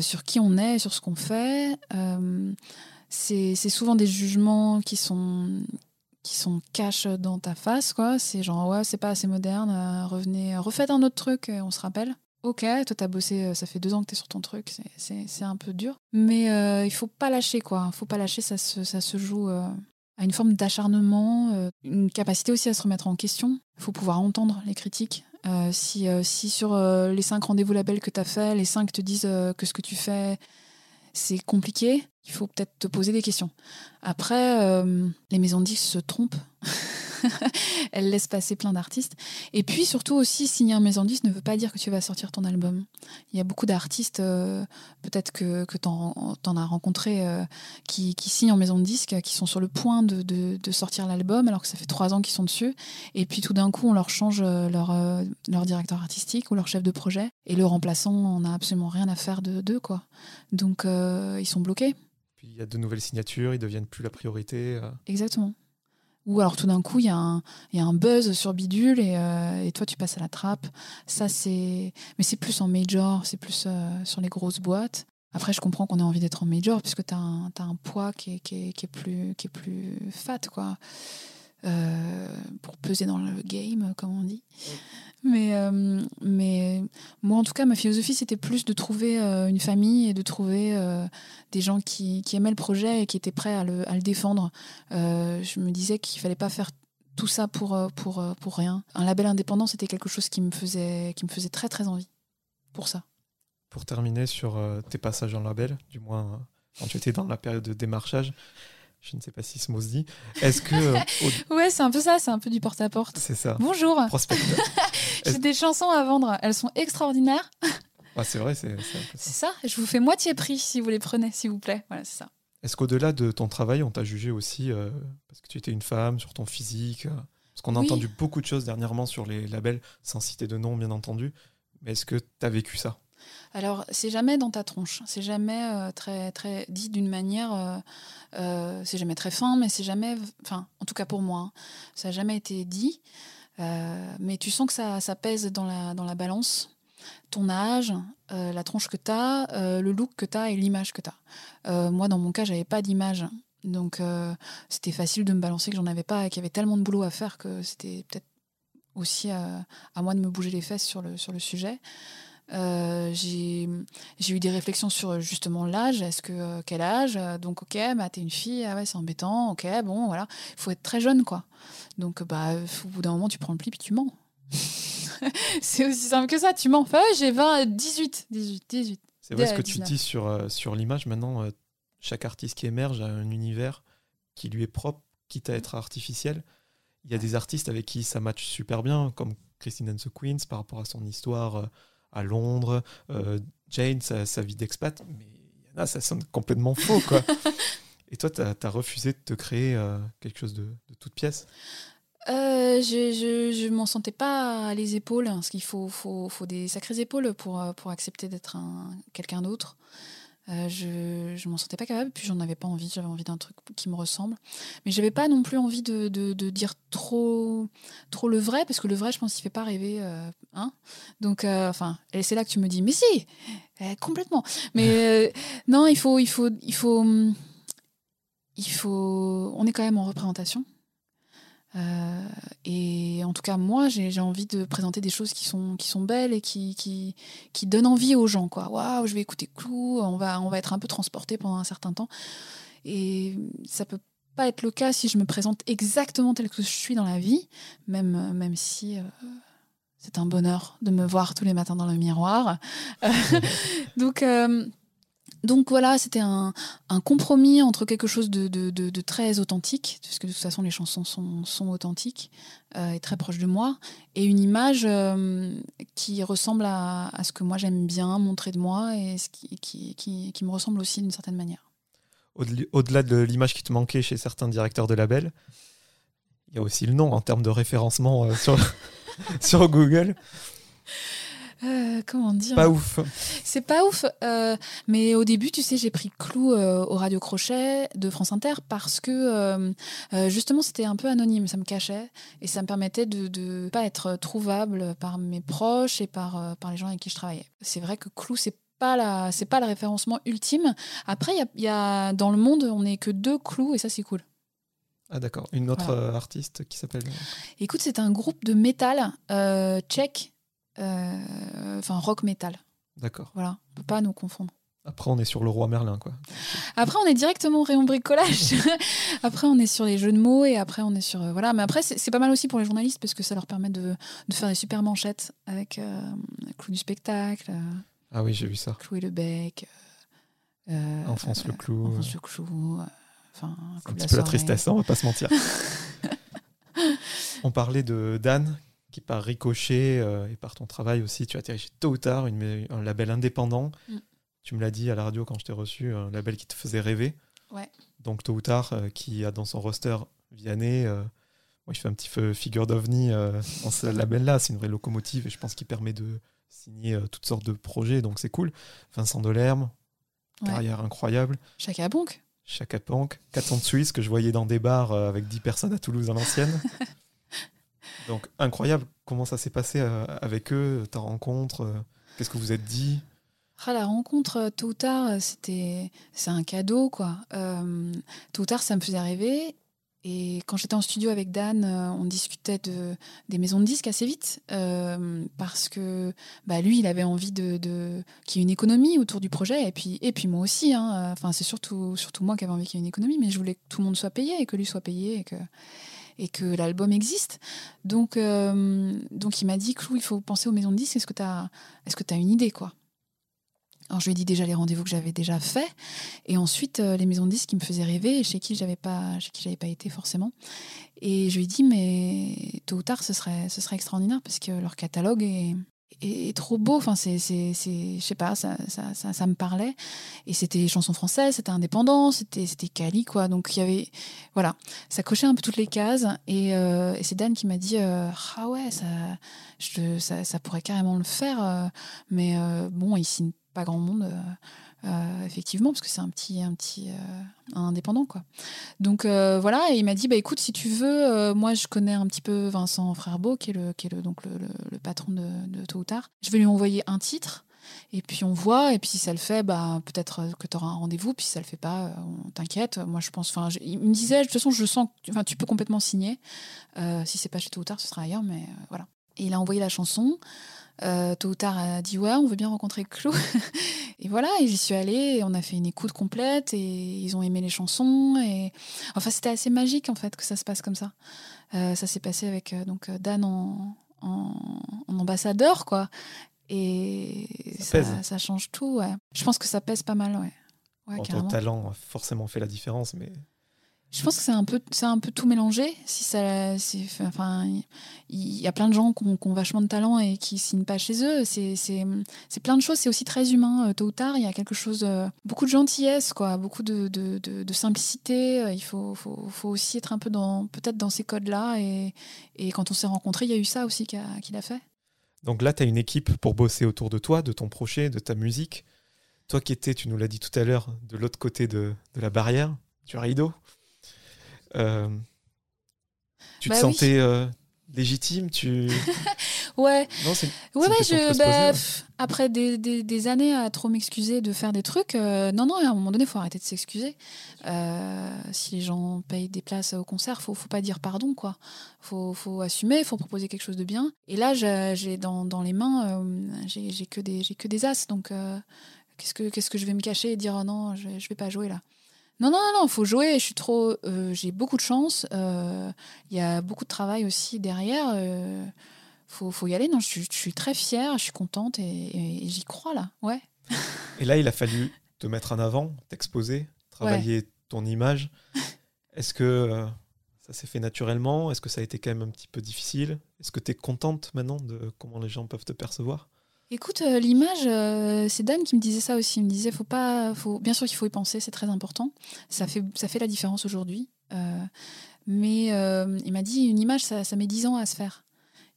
sur qui on est, sur ce qu'on fait. c'est, c'est souvent des jugements qui sont, qui sont cash dans ta face, quoi. C'est genre, ouais, c'est pas assez moderne, euh, revenez, refaites un autre truc, et on se rappelle. Ok, toi t'as bossé, euh, ça fait deux ans que t'es sur ton truc, c'est un peu dur. Mais euh, il faut pas lâcher, quoi. faut pas lâcher, ça se, ça se joue à une forme d'acharnement, une capacité aussi à se remettre en question. Il faut pouvoir entendre les critiques. si, si sur les cinq rendez-vous labels que t'as fait, les cinq te disent que ce que tu fais, c'est compliqué, il faut peut-être te poser des questions. Après, euh, les maisons de se trompent. Elles laissent passer plein d'artistes. Et puis surtout aussi, signer un maison de disque ne veut pas dire que tu vas sortir ton album. Il y a beaucoup d'artistes, euh, peut-être que, que tu en, as rencontré, euh, qui, signent en maison de disque, qui sont sur le point de, de, sortir l'album, alors que ça fait trois ans qu'ils sont dessus. Et puis tout d'un coup, on leur change leur, leur directeur artistique ou leur chef de projet. Et le remplaçant, on n'a absolument rien à faire d'eux. quoi. Donc ils sont bloqués. Puis il y a de nouvelles signatures, ils deviennent plus la priorité. Euh. Exactement. Ou alors tout d'un coup, il y, a un buzz sur Bidule euh, et, toi, tu passes à la trappe. Ça, c'est. Mais c'est plus en major, c'est plus euh, sur les grosses boîtes. Après, je comprends qu'on ait envie d'être en major puisque tu as, un poids qui est, qui, est, plus, qui est plus fat, quoi. Pour peser dans le game, comme on dit. Mais, euh, mais moi, en tout cas, ma philosophie, c'était plus de trouver euh, une famille et de trouver euh, des gens qui, qui, aimaient le projet et qui étaient prêts à le, à le défendre. je me disais qu'il fallait pas faire tout ça pour, pour, pour rien. Un label indépendant, c'était quelque chose qui me, faisait, qui me faisait très, très envie pour ça. Pour terminer sur tes passages en label, du moins quand tu étais dans la période de démarchage, je ne sais pas si ce mot se dit. Est-ce que. Euh, ouais, c'est un peu ça, c'est un peu du porte-à-porte. C'est ça. Bonjour. J'ai des chansons à vendre, elles sont extraordinaires. Ah, c'est vrai, c'est C'est ça, je vous fais moitié prix si vous les prenez, s'il vous plaît. Voilà, c'est ça. Est-ce qu'au-delà de ton travail, on t'a jugé aussi euh, parce que tu étais une femme, sur ton physique euh, Parce qu'on a entendu beaucoup de choses dernièrement sur les labels, sans citer de nom, bien entendu. Mais est-ce que tu as vécu ça? Alors, c'est jamais dans ta tronche, c'est jamais euh, très, très dit d'une manière, euh, euh, c'est jamais très fin, mais c'est jamais, enfin, en tout cas pour moi, hein, ça n'a jamais été dit. mais tu sens que ça, ça, pèse dans la, dans la balance. Ton âge, la tronche que tu as, le look que tu as et l'image que tu as. moi, dans mon cas, j'avais pas d'image. Donc, c'était facile de me balancer que j'en avais pas et qu'il y avait tellement de boulot à faire que c'était peut-être aussi à, moi de me bouger les fesses sur le sujet. Euh, j'ai eu des réflexions sur justement l'âge. Est-ce que euh, quel âge? Donc ok, bah t'es une fille, ah ouais c'est embêtant. Ok, bon voilà, il faut être très jeune quoi. Donc bah au bout d'un moment tu prends le pli puis tu mens. c'est aussi simple que ça, tu mens. Enfin j'ai 20, 18, 18, 18. C'est vrai ce que tu dis sur euh, sur l'image maintenant. chaque artiste qui émerge a un univers qui lui est propre, quitte à être artificiel. Il y a des artistes avec qui ça match super bien, comme Christine and the Queens par rapport à son histoire à Londres, euh, Jane, sa, vie d'expat, mais il y en a, ça sonne complètement faux, quoi. Et toi, tu as, refusé de te créer euh, quelque chose de, toute pièce? Euh, je ne m'en sentais pas les épaules, parce qu'il faut, faut, faut, des sacrées épaules pour, pour accepter d'être quelqu'un d'autre. Euh, je je m'en sentais pas capable, puis j'en avais pas envie, j'avais envie d'un truc qui me ressemble. Mais j'avais pas non plus envie de, dire trop, trop le vrai, parce que le vrai, je pense, il fait pas rêver. Euh, hein Donc, euh, enfin, et c'est là que tu me dis, mais si, complètement. Mais non, il faut, il faut, il faut, il faut, on est quand même en représentation. Euh, et en tout cas, moi, j'ai envie de présenter des choses qui sont, qui sont belles et qui, qui, qui donnent envie aux gens. Waouh, je vais écouter Clou, on va, on va être un peu transporté pendant un certain temps. Et ça peut pas être le cas si je me présente exactement tel que je suis dans la vie, même, même si euh, c'est un bonheur de me voir tous les matins dans le miroir. donc, euh, donc voilà, c'était un, compromis entre quelque chose de, très authentique, puisque de toute façon les chansons sont, authentiques euh, et très proches de moi, et une image euh, qui ressemble à, ce que moi j'aime bien montrer de moi et qui, me ressemble aussi d'une certaine manière. Au-delà de l'image qui te manquait chez certains directeurs de label, il y a aussi le nom en termes de référencement euh, sur Google. Euh, comment dire Pas ouf. C'est pas ouf. euh, mais au début, tu sais, j'ai pris Clou euh, au Radio Crochet de France Inter parce que justement, c'était un peu anonyme. Ça me cachait et ça me permettait de ne pas être trouvable par mes proches et par, par les gens avec qui je travaillais. C'est vrai que Clou, c'est pas la c'est pas le référencement ultime. Après, il y a, il y a- dans le monde, on n'est que deux clous et ça, c'est cool. Ah d'accord. Une autre Voilà. artiste qui s'appelle. Écoute, c'est un groupe de métal euh, tchèque, enfin rock métal. D'accord. Voilà, on peut pas nous confondre. Après, on est sur le roi Merlin, quoi. Après, on est directement au rayon bricolage. après, on est sur les jeux de mots et après, on est sur. euh, voilà, mais après, c'est pas mal aussi pour les journalistes parce que ça leur permet de, de faire des super manchettes avec euh, Clou du spectacle, euh, Ah oui, j'ai vu ça. Clou et le bec. euh, Enfonce le clou. Enfonce le clou. euh, Enfin, Un petit la peu la tristesse, hein, on va pas se mentir. on parlait de Dan, qui par ricochet euh, et par ton travail aussi, tu as atterri chez Tôt ou Tard, une- un label indépendant. Mm. Tu me l'as dit à la radio quand je t'ai reçu, un label qui te faisait rêver. Ouais. Donc Tôt ou Tard, euh, qui a dans son roster Vianney, euh, moi je fais un petit figure d'ovni euh, dans ce label-là. C'est une vraie locomotive et je pense qu'il permet de signer toutes sortes de projets, donc c'est cool. Vincent Delerme, Ouais. carrière incroyable. Chaka Bonk. Chaka Pank, 400 de Suisse que je voyais dans des bars avec 10 personnes à Toulouse à l'ancienne. Donc incroyable, comment ça s'est passé euh, avec eux, ta rencontre, euh, qu'est-ce que vous êtes dit? Ah, la rencontre, euh, tôt ou tard, c'était, c'est un cadeau, quoi. Tôt ou tard, ça me faisait rêver. Et quand j'étais en studio avec Dan, on discutait de, des maisons de disques assez vite, parce que bah, lui, il avait envie de, de qu'il y ait une économie autour du projet, et puis, et puis moi aussi. hein. Enfin, c'est surtout, surtout moi qui avais envie qu'il y ait une économie, mais je voulais que tout le monde soit payé, et que lui soit payé, et que, et que l'album existe. Donc, euh, donc il m'a dit, Clou, il faut penser aux maisons de disques, est-ce que tu as, une idée, quoi? Alors je lui ai dit déjà les rendez-vous que j'avais déjà faits et ensuite euh, les maisons de disques qui me faisaient rêver et chez qui j'avais pas pas été forcément. Et je lui ai dit mais tôt ou tard ce serait ce serait extraordinaire parce que leur catalogue est est, trop beau. Enfin c'est c'est je sais pas ça ça, ça me parlait et c'était chansons françaises, c'était indépendant, c'était c'était quali quoi. Donc il y avait voilà ça cochait un peu toutes les cases et, euh, c'est Dan qui m'a dit euh, ah ouais ça je, ça pourrait carrément le faire euh, mais bon il signe pas grand monde, euh, effectivement, parce que c'est un petit, un petit euh, un indépendant, quoi. Donc euh, voilà, et il m'a dit, bah écoute, si tu veux, moi je connais un petit peu Vincent Frerbeau, qui est le, qui est le, donc le, patron de, Tôt ou Tard. Je vais lui envoyer un titre. Et puis on voit, et puis si ça le fait, bah, peut-être que tu auras un rendez-vous, puis si ça le fait pas, on t'inquiète. Moi je pense, enfin, il me disait, de toute façon, je sens que tu peux complètement signer. Si c'est pas chez Tôt ou Tard, ce sera ailleurs, mais voilà. Et il a envoyé la chanson. Euh, tôt ou tard, a dit ouais, on veut bien rencontrer Clou. et voilà, et j'y suis allée, et on a fait une écoute complète, et ils ont aimé les chansons. Et enfin, c'était assez magique en fait que ça se passe comme ça. Euh, ça s'est passé avec euh, donc Dan en, en, en ambassadeur, quoi. Et Ça ça, ça change tout. Ouais. Je pense que ça pèse pas mal, ouais. Ouais, talent a forcément fait la différence, mais Je pense que c'est un peu, c'est un peu tout mélangé. Si ça, enfin, il y a plein de gens qui ont, vachement de talent et qui signent pas chez eux. C'est, plein de choses. C'est aussi très humain. Euh, Tôt ou tard, il y a quelque chose, euh, beaucoup de gentillesse, quoi, beaucoup de, de, de- simplicité. Euh, Il faut, faut, faut aussi être un peu dans, peut-être dans ces codes-là. Et, et quand on s'est rencontrés, il y a eu ça aussi qui a, l'a fait. Donc là, tu as une équipe pour bosser autour de toi, de ton projet, de ta musique. Toi qui étais, tu nous l'as dit tout à l'heure, de l'autre côté de, de la barrière, du rideau. Euh, tu Bah te oui. sentais euh, légitime tu... Ouais, Non, Ouais, ouais, je, bah, poser, ouais. pff, après des, des- des années à trop m'excuser de faire des trucs, euh, non, non, à un moment donné, il faut arrêter de s'excuser. Si les gens payent des places au concert, faut, faut pas dire pardon, quoi. Faut, faut assumer, faut proposer quelque chose de bien. Et là, j'ai dans, dans les mains, j'ai que des, que des as, donc qu'est-ce que, qu'est-ce que je vais me cacher et dire oh non, je, je vais pas jouer là. Non, non, non, faut jouer. Je suis trop, euh, j'ai beaucoup de chance. euh, Il y a beaucoup de travail aussi derrière. euh, faut, faut y aller. Non, je, suis- je suis très fière, je suis contente et, et- et j'y crois là. Ouais. Et là, il a fallu te mettre en avant, t'exposer, travailler ton image. Est-ce que euh, ça s'est fait naturellement? Est-ce que ça a été quand même un petit peu difficile? Est-ce que tu es contente maintenant de comment les gens peuvent te percevoir? Écoute, euh, l'image, euh, c'est Dan qui me disait ça aussi. Il me disait, faut pas, bien sûr qu'il faut y penser, c'est très important. Ça fait, la différence aujourd'hui. Euh, mais il m'a dit, une image, ça, met 10 ans à se faire.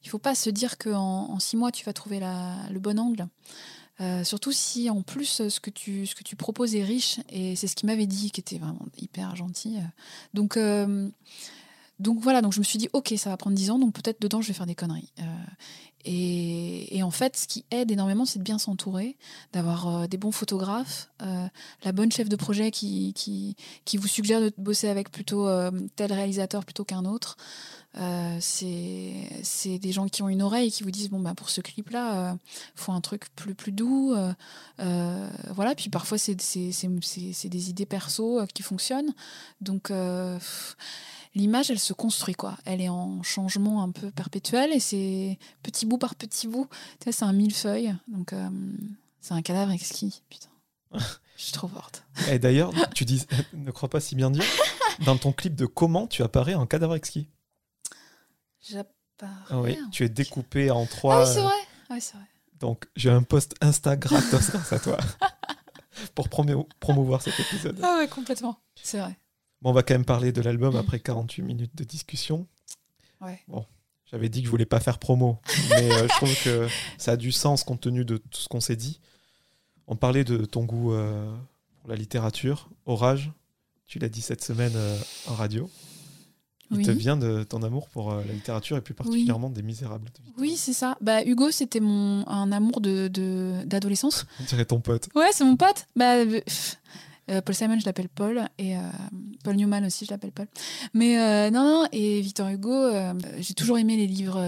Il faut pas se dire qu'en en six mois, tu vas trouver la, le bon angle. Surtout si en plus ce que tu, ce que tu proposes est riche, et c'est ce qu'il m'avait dit, qui était vraiment hyper gentil. Donc, donc voilà, donc je me suis dit, ok, ça va prendre 10 ans, donc peut-être dedans je vais faire des conneries. Euh, et, en fait, ce qui aide énormément, c'est de bien s'entourer, d'avoir des bons photographes, la bonne chef de projet qui, qui, qui, vous suggère de bosser avec plutôt tel réalisateur plutôt qu'un autre. Euh, c'est des gens qui ont une oreille et qui vous disent bon bah pour ce clip là il euh, faut un truc plus plus doux euh, voilà puis parfois c'est des idées perso qui fonctionnent donc l'image elle se construit quoi elle est en changement un peu perpétuel et c'est petit bout par petit bout tu sais c'est un millefeuille donc c'est un cadavre exquis putain je suis trop forte et d'ailleurs tu dis ne crois pas si bien dire dans ton clip de comment tu apparais en cadavre exquis J'apparais. Ah oui, tu es découpé en trois. Ah oui, c'est vrai. Ah oui, c'est vrai. Donc, j'ai un post Instagram grâce à toi pour promouvoir cet épisode. Ah ouais, complètement. C'est vrai. Bon, on va quand même parler de l'album après 48 minutes de discussion. Ouais. Bon, j'avais dit que je voulais pas faire promo, mais euh, je trouve que ça a du sens compte tenu de tout ce qu'on s'est dit. On parlait de ton goût euh, pour la littérature, Orage. Tu l'as dit cette semaine euh, en radio. Il te vient de ton amour pour la littérature et plus particulièrement des Misérables. oui, c'est ça. Bah, Hugo, c'était mon un amour de d'adolescence. On dirait ton pote. Ouais, c'est mon pote. Bah, euh, Paul Simon, je l'appelle Paul, et Paul Newman aussi, je l'appelle Paul. Mais non, non, et Victor Hugo, j'ai toujours aimé les livres,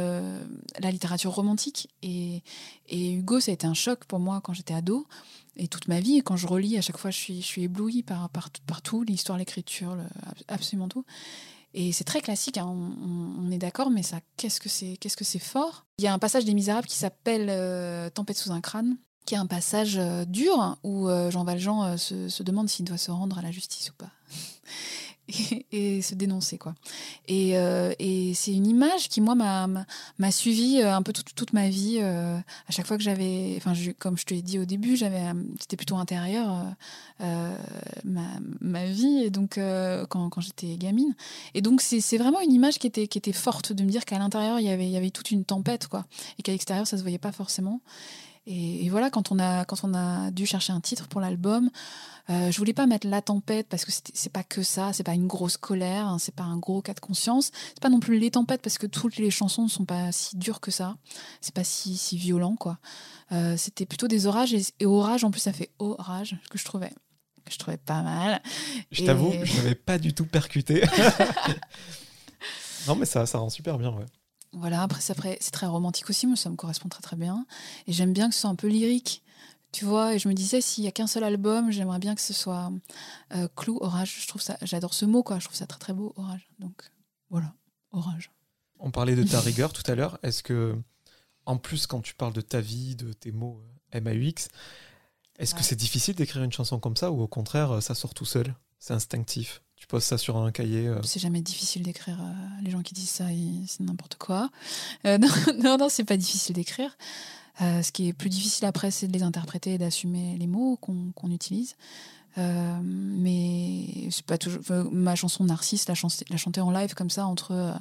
la littérature romantique, et, et, Hugo, ça a été un choc pour moi quand j'étais ado, et toute ma vie. Quand je relis, à chaque fois, je suis, je éblouie par, par, tout, l'histoire, l'écriture, absolument tout. Et c'est très classique, hein, on, est d'accord, mais ça, qu'est-ce que c'est, fort? Il y a un passage des Misérables qui s'appelle euh, Tempête sous un crâne, qui est un passage euh, dur où euh, Jean Valjean se, se, demande s'il doit se rendre à la justice ou pas. et, se dénoncer quoi. Et, euh, c'est une image qui moi m'a suivi euh, un peu toute, toute ma vie. Euh, à chaque fois que j'avais, enfin comme je te l'ai dit au début, j'avais c'était plutôt intérieur ma, vie et donc quand, quand j'étais gamine. Et donc c'est vraiment une image qui était qui était forte de me dire qu'à l'intérieur il y avait il y avait toute une tempête quoi et qu'à l'extérieur ça se voyait pas forcément. Et, voilà, quand on, a, quand on a dû chercher un titre pour l'album, euh, je voulais pas mettre la tempête parce que c'est pas que ça, c'est pas une grosse colère, hein, c'est pas un gros cas de conscience, c'est pas non plus les tempêtes parce que toutes les chansons ne sont pas si dures que ça, c'est pas si, si violent quoi. Euh, c'était plutôt des orages et, orage en plus ça fait orage, que je trouvais que je trouvais pas mal. Je t'avoue, je n'avais pas du tout percuté. non mais ça, ça rend super bien ouais. Voilà, après, c'est très romantique aussi, mais ça me correspond très très bien. Et j'aime bien que ce soit un peu lyrique, tu vois. Et je me disais, s'il n'y a qu'un seul album, j'aimerais bien que ce soit euh, Clou, Orage. Je trouve ça, j'adore ce mot, quoi. Je trouve ça très très beau, Orage. Donc voilà, Orage. On parlait de ta rigueur tout à l'heure. Est-ce que, en plus, quand tu parles de ta vie, de tes mots euh, MAUX, est-ce que c'est difficile d'écrire une chanson comme ça ou au contraire, ça sort tout seul? C'est instinctif tu poses ça sur un cahier. Euh. C'est jamais difficile d'écrire. Euh, les gens qui disent ça, c'est n'importe quoi. Euh, non, non, c'est pas difficile d'écrire. ce qui est plus difficile après, c'est de les interpréter et d'assumer les mots qu'on utilise. mais c'est pas toujours. ma chanson Narcisse, la, la chanter en live comme ça entre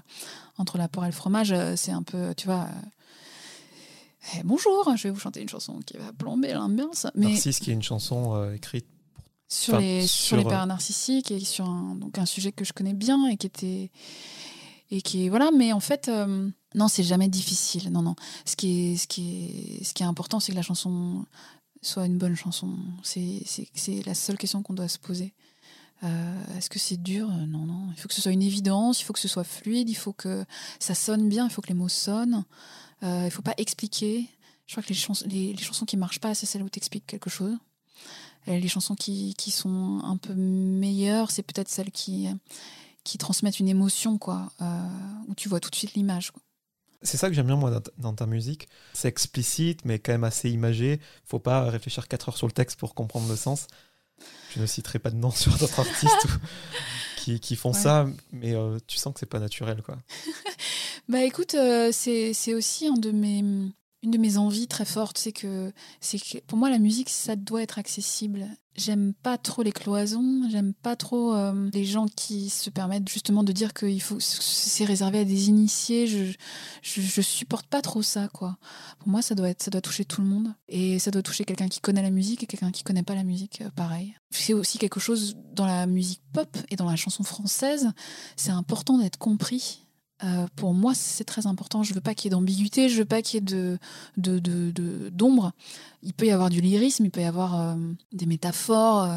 entre la porc et le fromage, c'est un peu, tu vois. Eh, bonjour, je vais vous chanter une chanson qui va plomber l'ambiance. Mais... Narcisse, qui est une chanson écrite sur, les, sur, les pères narcissiques et sur un, donc un sujet que je connais bien et qui était et qui voilà mais en fait euh, non c'est jamais difficile non non. Ce qui est ce qui est ce qui est important c'est que la chanson soit une bonne chanson. C'est c'est la seule question qu'on doit se poser. Euh, est-ce que c'est dur? Non non. Il faut que ce soit une évidence il faut que ce soit fluide il faut que ça sonne bien il faut que les mots sonnent. Euh, il faut pas expliquer. Je crois que les, chansons les, les chansons qui marchent pas c'est celles où tu expliques quelque chose. euh, les chansons qui, qui, sont un peu meilleures, c'est peut-être celles qui, qui transmettent une émotion, quoi, euh, où tu vois tout de suite l'image. C'est ça que j'aime bien, moi, dans ta musique. C'est explicite, mais quand même assez imagé. faut pas réfléchir 4 heures sur le texte pour comprendre le sens. Je ne citerai pas de nom sur d'autres artistes qui, qui, font ça, mais euh, tu sens que c'est pas naturel, quoi. bah écoute, c'est aussi un de mes une de mes envies très fortes, c'est que, c'est que pour moi, la musique, ça doit être accessible. J'aime pas trop les cloisons, j'aime pas trop euh, les gens qui se permettent justement de dire que c'est réservé à des initiés. Je, je, je, supporte pas trop ça, quoi. Pour moi, ça doit, être, ça doit toucher tout le monde. Et ça doit toucher quelqu'un qui connaît la musique et quelqu'un qui connaît pas la musique, euh, pareil. C'est aussi quelque chose dans la musique pop et dans la chanson française. C'est important d'être compris euh, pour moi, c'est très important. Je veux pas qu'il y ait d'ambiguïté, je veux pas qu'il y ait de, d'ombre. Il peut y avoir du lyrisme, il peut y avoir euh, des métaphores,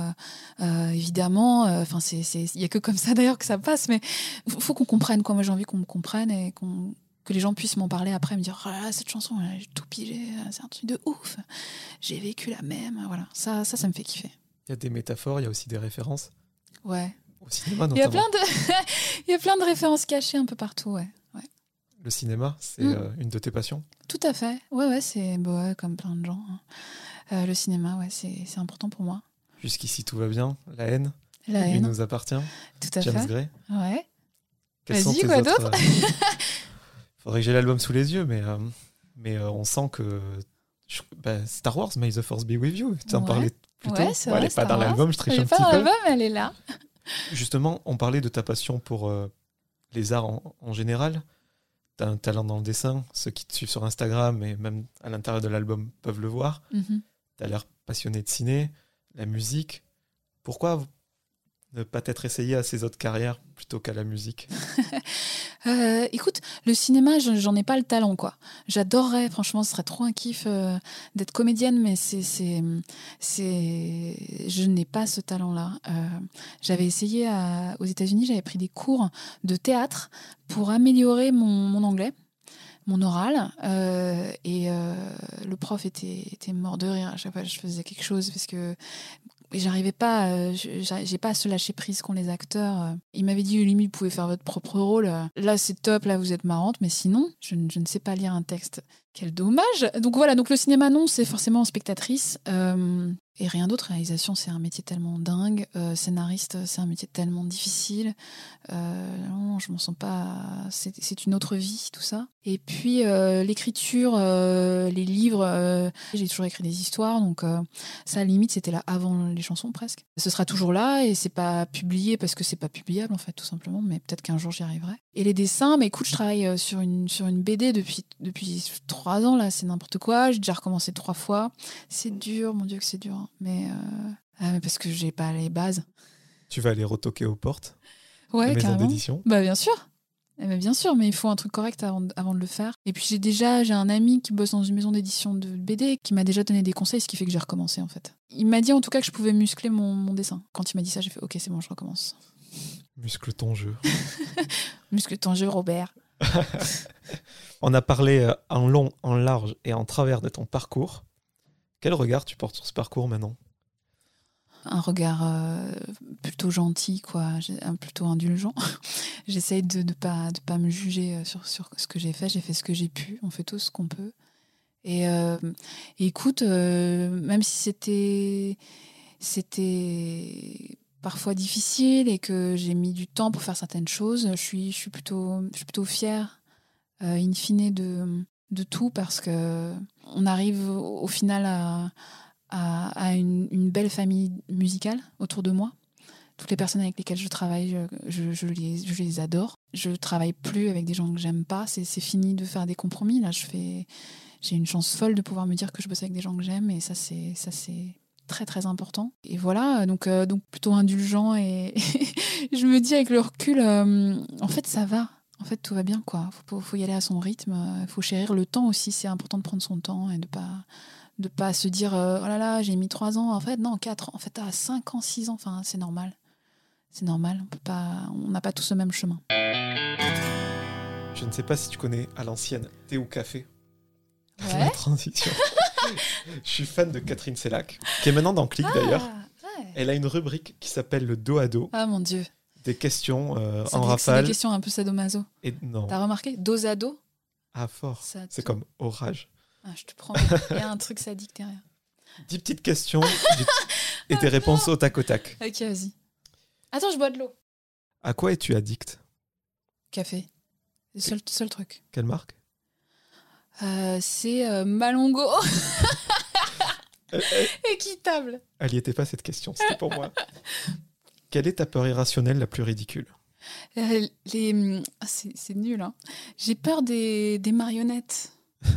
euh, évidemment. Enfin, c'est, il y a que comme ça d'ailleurs que ça passe, mais il faut qu'on comprenne. Quoi. Moi, j'ai envie qu'on me comprenne et qu'on, que les gens puissent m'en parler après, me dire oh cette chanson, j'ai tout pigé, c'est un truc de ouf. J'ai vécu la même. Voilà, ça, ça, ça me fait kiffer. Il y a des métaphores, il y a aussi des références. Ouais, au cinéma, il y, a plein de il y a plein de références cachées un peu partout, ouais. ouais. Le cinéma, c'est mm. euh, une de tes passions? Tout à fait. Ouais, ouais, c'est bah comme plein de gens. Hein. Euh, le cinéma, ouais, c'est important pour moi. Jusqu'ici, tout va bien? La haine? La haine. nous appartient? Tout à James fait. Gray? Ouais. Vas-y, quoi d'autre? Il euh, faudrait que j'ai l'album sous les yeux, mais, mais on sent que. Bah, Star Wars, May the Force be with you. Tu en ouais. parlais plus tôt. Bon, elle n'est pas dans l'album, je triche elle un petit pas dans peu. l'album, elle est là. Justement, on parlait de ta passion pour euh, les arts en, en général. Tu as un talent dans le dessin. Ceux qui te suivent sur Instagram et même à l'intérieur de l'album peuvent le voir. Mm -hmm. Tu as l'air passionné de ciné, la musique. Pourquoi ne pas t'être essayé à ces autres carrières plutôt qu'à la musique euh, Écoute, le cinéma, j'en ai pas le talent, quoi. J'adorerais, franchement, ce serait trop un kiff euh, d'être comédienne, mais c'est, c'est, je n'ai pas ce talent-là. Euh, j'avais essayé aux États-Unis, j'avais pris des cours de théâtre pour améliorer mon, anglais mon oral euh, et le prof était, était mort de rire à chaque fois que je faisais quelque chose parce que j'arrivais pas, euh, j'ai pas à se lâcher prise qu'ont les acteurs. Il m'avait dit limite vous pouvez faire votre propre rôle. Là c'est top, là vous êtes marrante, mais sinon je, ne sais pas lire un texte. Quel dommage. Donc voilà, donc le cinéma non, c'est forcément spectatrice. Euh, et rien d'autre. Réalisation, c'est un métier tellement dingue. Euh, scénariste, c'est un métier tellement difficile. Euh, non, je m'en sens pas. C'est une autre vie, tout ça. Et puis l'écriture, les livres. J'ai toujours écrit des histoires, donc ça, à limite, c'était là avant les chansons presque. Ce sera toujours là et c'est pas publié parce que c'est pas publiable en fait, tout simplement. Mais peut-être qu'un jour j'y arriverai. Et les dessins, mais écoute, je travaille sur une sur une BD depuis depuis trois ans là. C'est n'importe quoi. J'ai déjà recommencé trois fois. C'est dur, mon dieu que c'est dur. Hein. Mais, euh... ah, mais parce que j'ai pas les bases. Tu vas aller retoquer aux portes Ouais, maison carrément. d'édition? Bah bien sûr. Eh ben, bien sûr, mais il faut un truc correct avant de, avant de le faire. Et puis j'ai déjà j'ai un ami qui bosse dans une maison d'édition de BD qui m'a déjà donné des conseils, ce qui fait que j'ai recommencé en fait. Il m'a dit en tout cas que je pouvais muscler mon, mon dessin. Quand il m'a dit ça, j'ai fait ok c'est bon, je recommence. Muscle ton jeu. Muscle ton jeu, Robert. On a parlé euh, en long, en large et en travers de ton parcours. Quel regard tu portes sur ce parcours maintenant un regard euh, plutôt gentil, quoi, plutôt indulgent. J'essaye de ne pas, de pas me juger sur, sur ce que j'ai fait. J'ai fait ce que j'ai pu. On fait tout ce qu'on peut. Et, euh, et écoute, euh, même si c'était c'était parfois difficile et que j'ai mis du temps pour faire certaines choses, je suis, je suis, plutôt, je suis plutôt fière, in fine, de, de tout parce que on arrive au, final à à, une, belle famille musicale autour de moi. Toutes les personnes avec lesquelles je travaille, je, je, les, je les, adore. Je travaille plus avec des gens que j'aime pas. C'est fini de faire des compromis. Là, j'ai une chance folle de pouvoir me dire que je bosse avec des gens que j'aime, et ça, c'est très très important. Et voilà, donc, euh, donc plutôt indulgent. Et je me dis avec le recul, euh, en fait, ça va. En fait, tout va bien, quoi. Faut, faut y aller à son rythme. Il faut chérir le temps aussi. C'est important de prendre son temps et de pas de pas se dire euh, oh là là j'ai mis trois ans en fait non quatre en fait à cinq ans six ans enfin c'est normal c'est normal on peut pas on n'a pas tous le même chemin je ne sais pas si tu connais à l'ancienne thé ou café ouais. la transition je suis fan de Catherine Sellac qui est maintenant dans Click ah, d'ailleurs. ouais. elle a une rubrique qui s'appelle le dos à dos. Ah mon dieu. Des questions euh, en rafale des questions un peu sadomaso. Et non. T'as remarqué? Dos à dos? Ah fort. Ça c'est comme orage. Ah, je te prends. Il y a un truc sadique derrière. Dix petites questions et des réponses au tac au tac. Ok vas-y. Attends je bois de l'eau. À quoi es-tu addict? Café. C'est le seul, seul truc. Quelle marque? Euh, c'est euh, Malongo. Équitable. Elle y était pas cette question, c'était pour moi. Quelle est ta peur irrationnelle la plus ridicule? Euh, les... hum, ah, c'est nul. Hein. J'ai peur des, des marionnettes.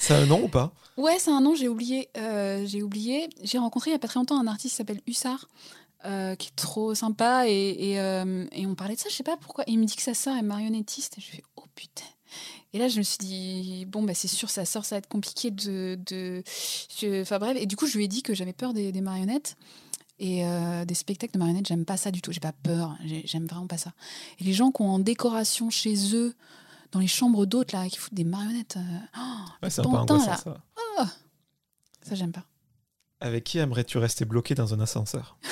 C'est un nom ou pas? Ouais, c'est un nom, j'ai oublié. Euh, j'ai oublié. J'ai rencontré il y a pas très longtemps un artiste qui s'appelle Hussard, euh, qui est trop sympa. Et, et, et on parlait de ça, je sais pas pourquoi. Et il me dit que sa sœur est marionnettiste. Et je fais, oh putain. Et là, je me suis dit, bon, bah, c'est sûr, sa sœur, ça va être compliqué de. de... Enfin bref. Et du coup, je lui ai dit que j'avais peur des, des marionnettes. Et euh, des spectacles de marionnettes, j'aime pas ça du tout. J'ai pas peur. J'ai- J'aime vraiment pas ça. Et les gens qui ont en décoration chez eux, dans les chambres d'hôtes, là, qui foutent des marionnettes. oh, Ouais, C'est un peu pantin, angoissant là. ça. ça, j'aime pas. Avec qui aimerais-tu rester bloqué dans un ascenseur?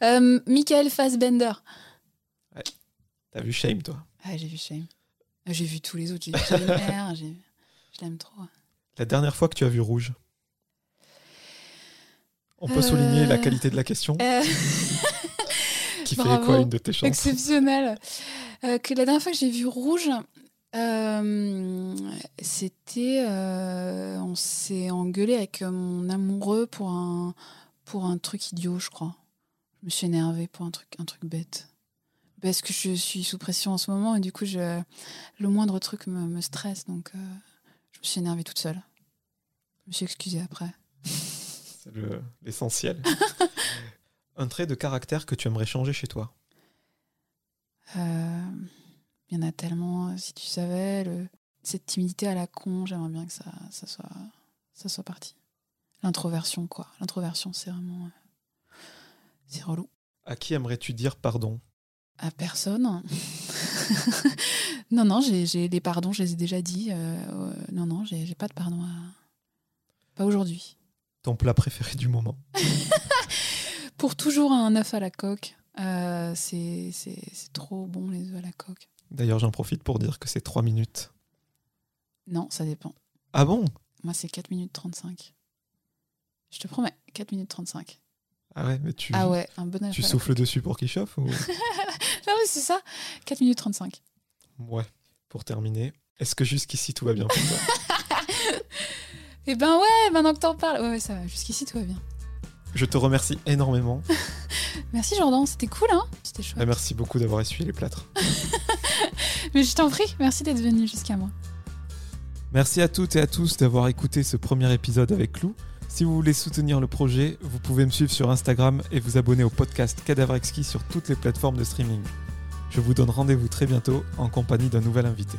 Euh, Michael Fassbender. T'as vu Shame toi? Ah, j'ai vu Shame. Euh, J'ai vu tous les autres. J'ai vu Jane Je l'aime trop. La dernière fois que tu as vu rouge? On peut Euh, souligner la qualité de la question Euh, qui fait bravo. à une de tes chansons. exceptionnel. Euh, que la dernière fois que j'ai vu rouge, euh, c'était. euh, on s'est engueulé avec mon amoureux pour un, pour un truc idiot, je crois. Je me suis énervée pour un truc, un truc bête. Parce que je suis sous pression en ce moment et du coup, je, le moindre truc me, me stresse. Donc, euh, je me suis énervée toute seule. Je me suis excusée après. C'est le- l'essentiel. un trait de caractère que tu aimerais changer chez toi? Euh, Il y en a tellement, euh, si tu savais, le- cette timidité à la con, j'aimerais bien que ça, ça, soit, ça soit parti. L'introversion, quoi. L'introversion, c'est vraiment. euh, C'est relou. À qui aimerais-tu dire pardon? À personne. non, non, j'ai des pardons, je les ai déjà dit. euh, euh, non, non, j'ai pas de pardon à. Pas aujourd'hui. Ton plat préféré du moment Pour toujours un œuf à la coque. euh, c'est trop bon, les œufs à la coque. D'ailleurs, j'en profite pour dire que c'est 3 minutes. Non, ça dépend. Ah bon? Moi, c'est 4 minutes 35. Je te promets, 4 minutes 35. Ah ouais, mais tu, Ah ouais, un bon tu souffles dessus pour qu'il chauffe ou... coque. Ah oui, c'est ça. 4 minutes 35. Ouais. Pour terminer, est-ce que jusqu'ici tout va bien pour toi? Eh ben ouais, maintenant que t'en parles. Ouais, ouais, ça va. Jusqu'ici, tout va bien. Je te remercie énormément. Merci Jordan, c'était cool, hein? C'était chouette. Et merci beaucoup d'avoir essuyé les plâtres. Mais je t'en prie, merci d'être venu jusqu'à moi. Merci à toutes et à tous d'avoir écouté ce premier épisode avec Clou. Si vous voulez soutenir le projet, vous pouvez me suivre sur Instagram et vous abonner au podcast Cadavre sur toutes les plateformes de streaming. Je vous donne rendez-vous très bientôt en compagnie d'un nouvel invité.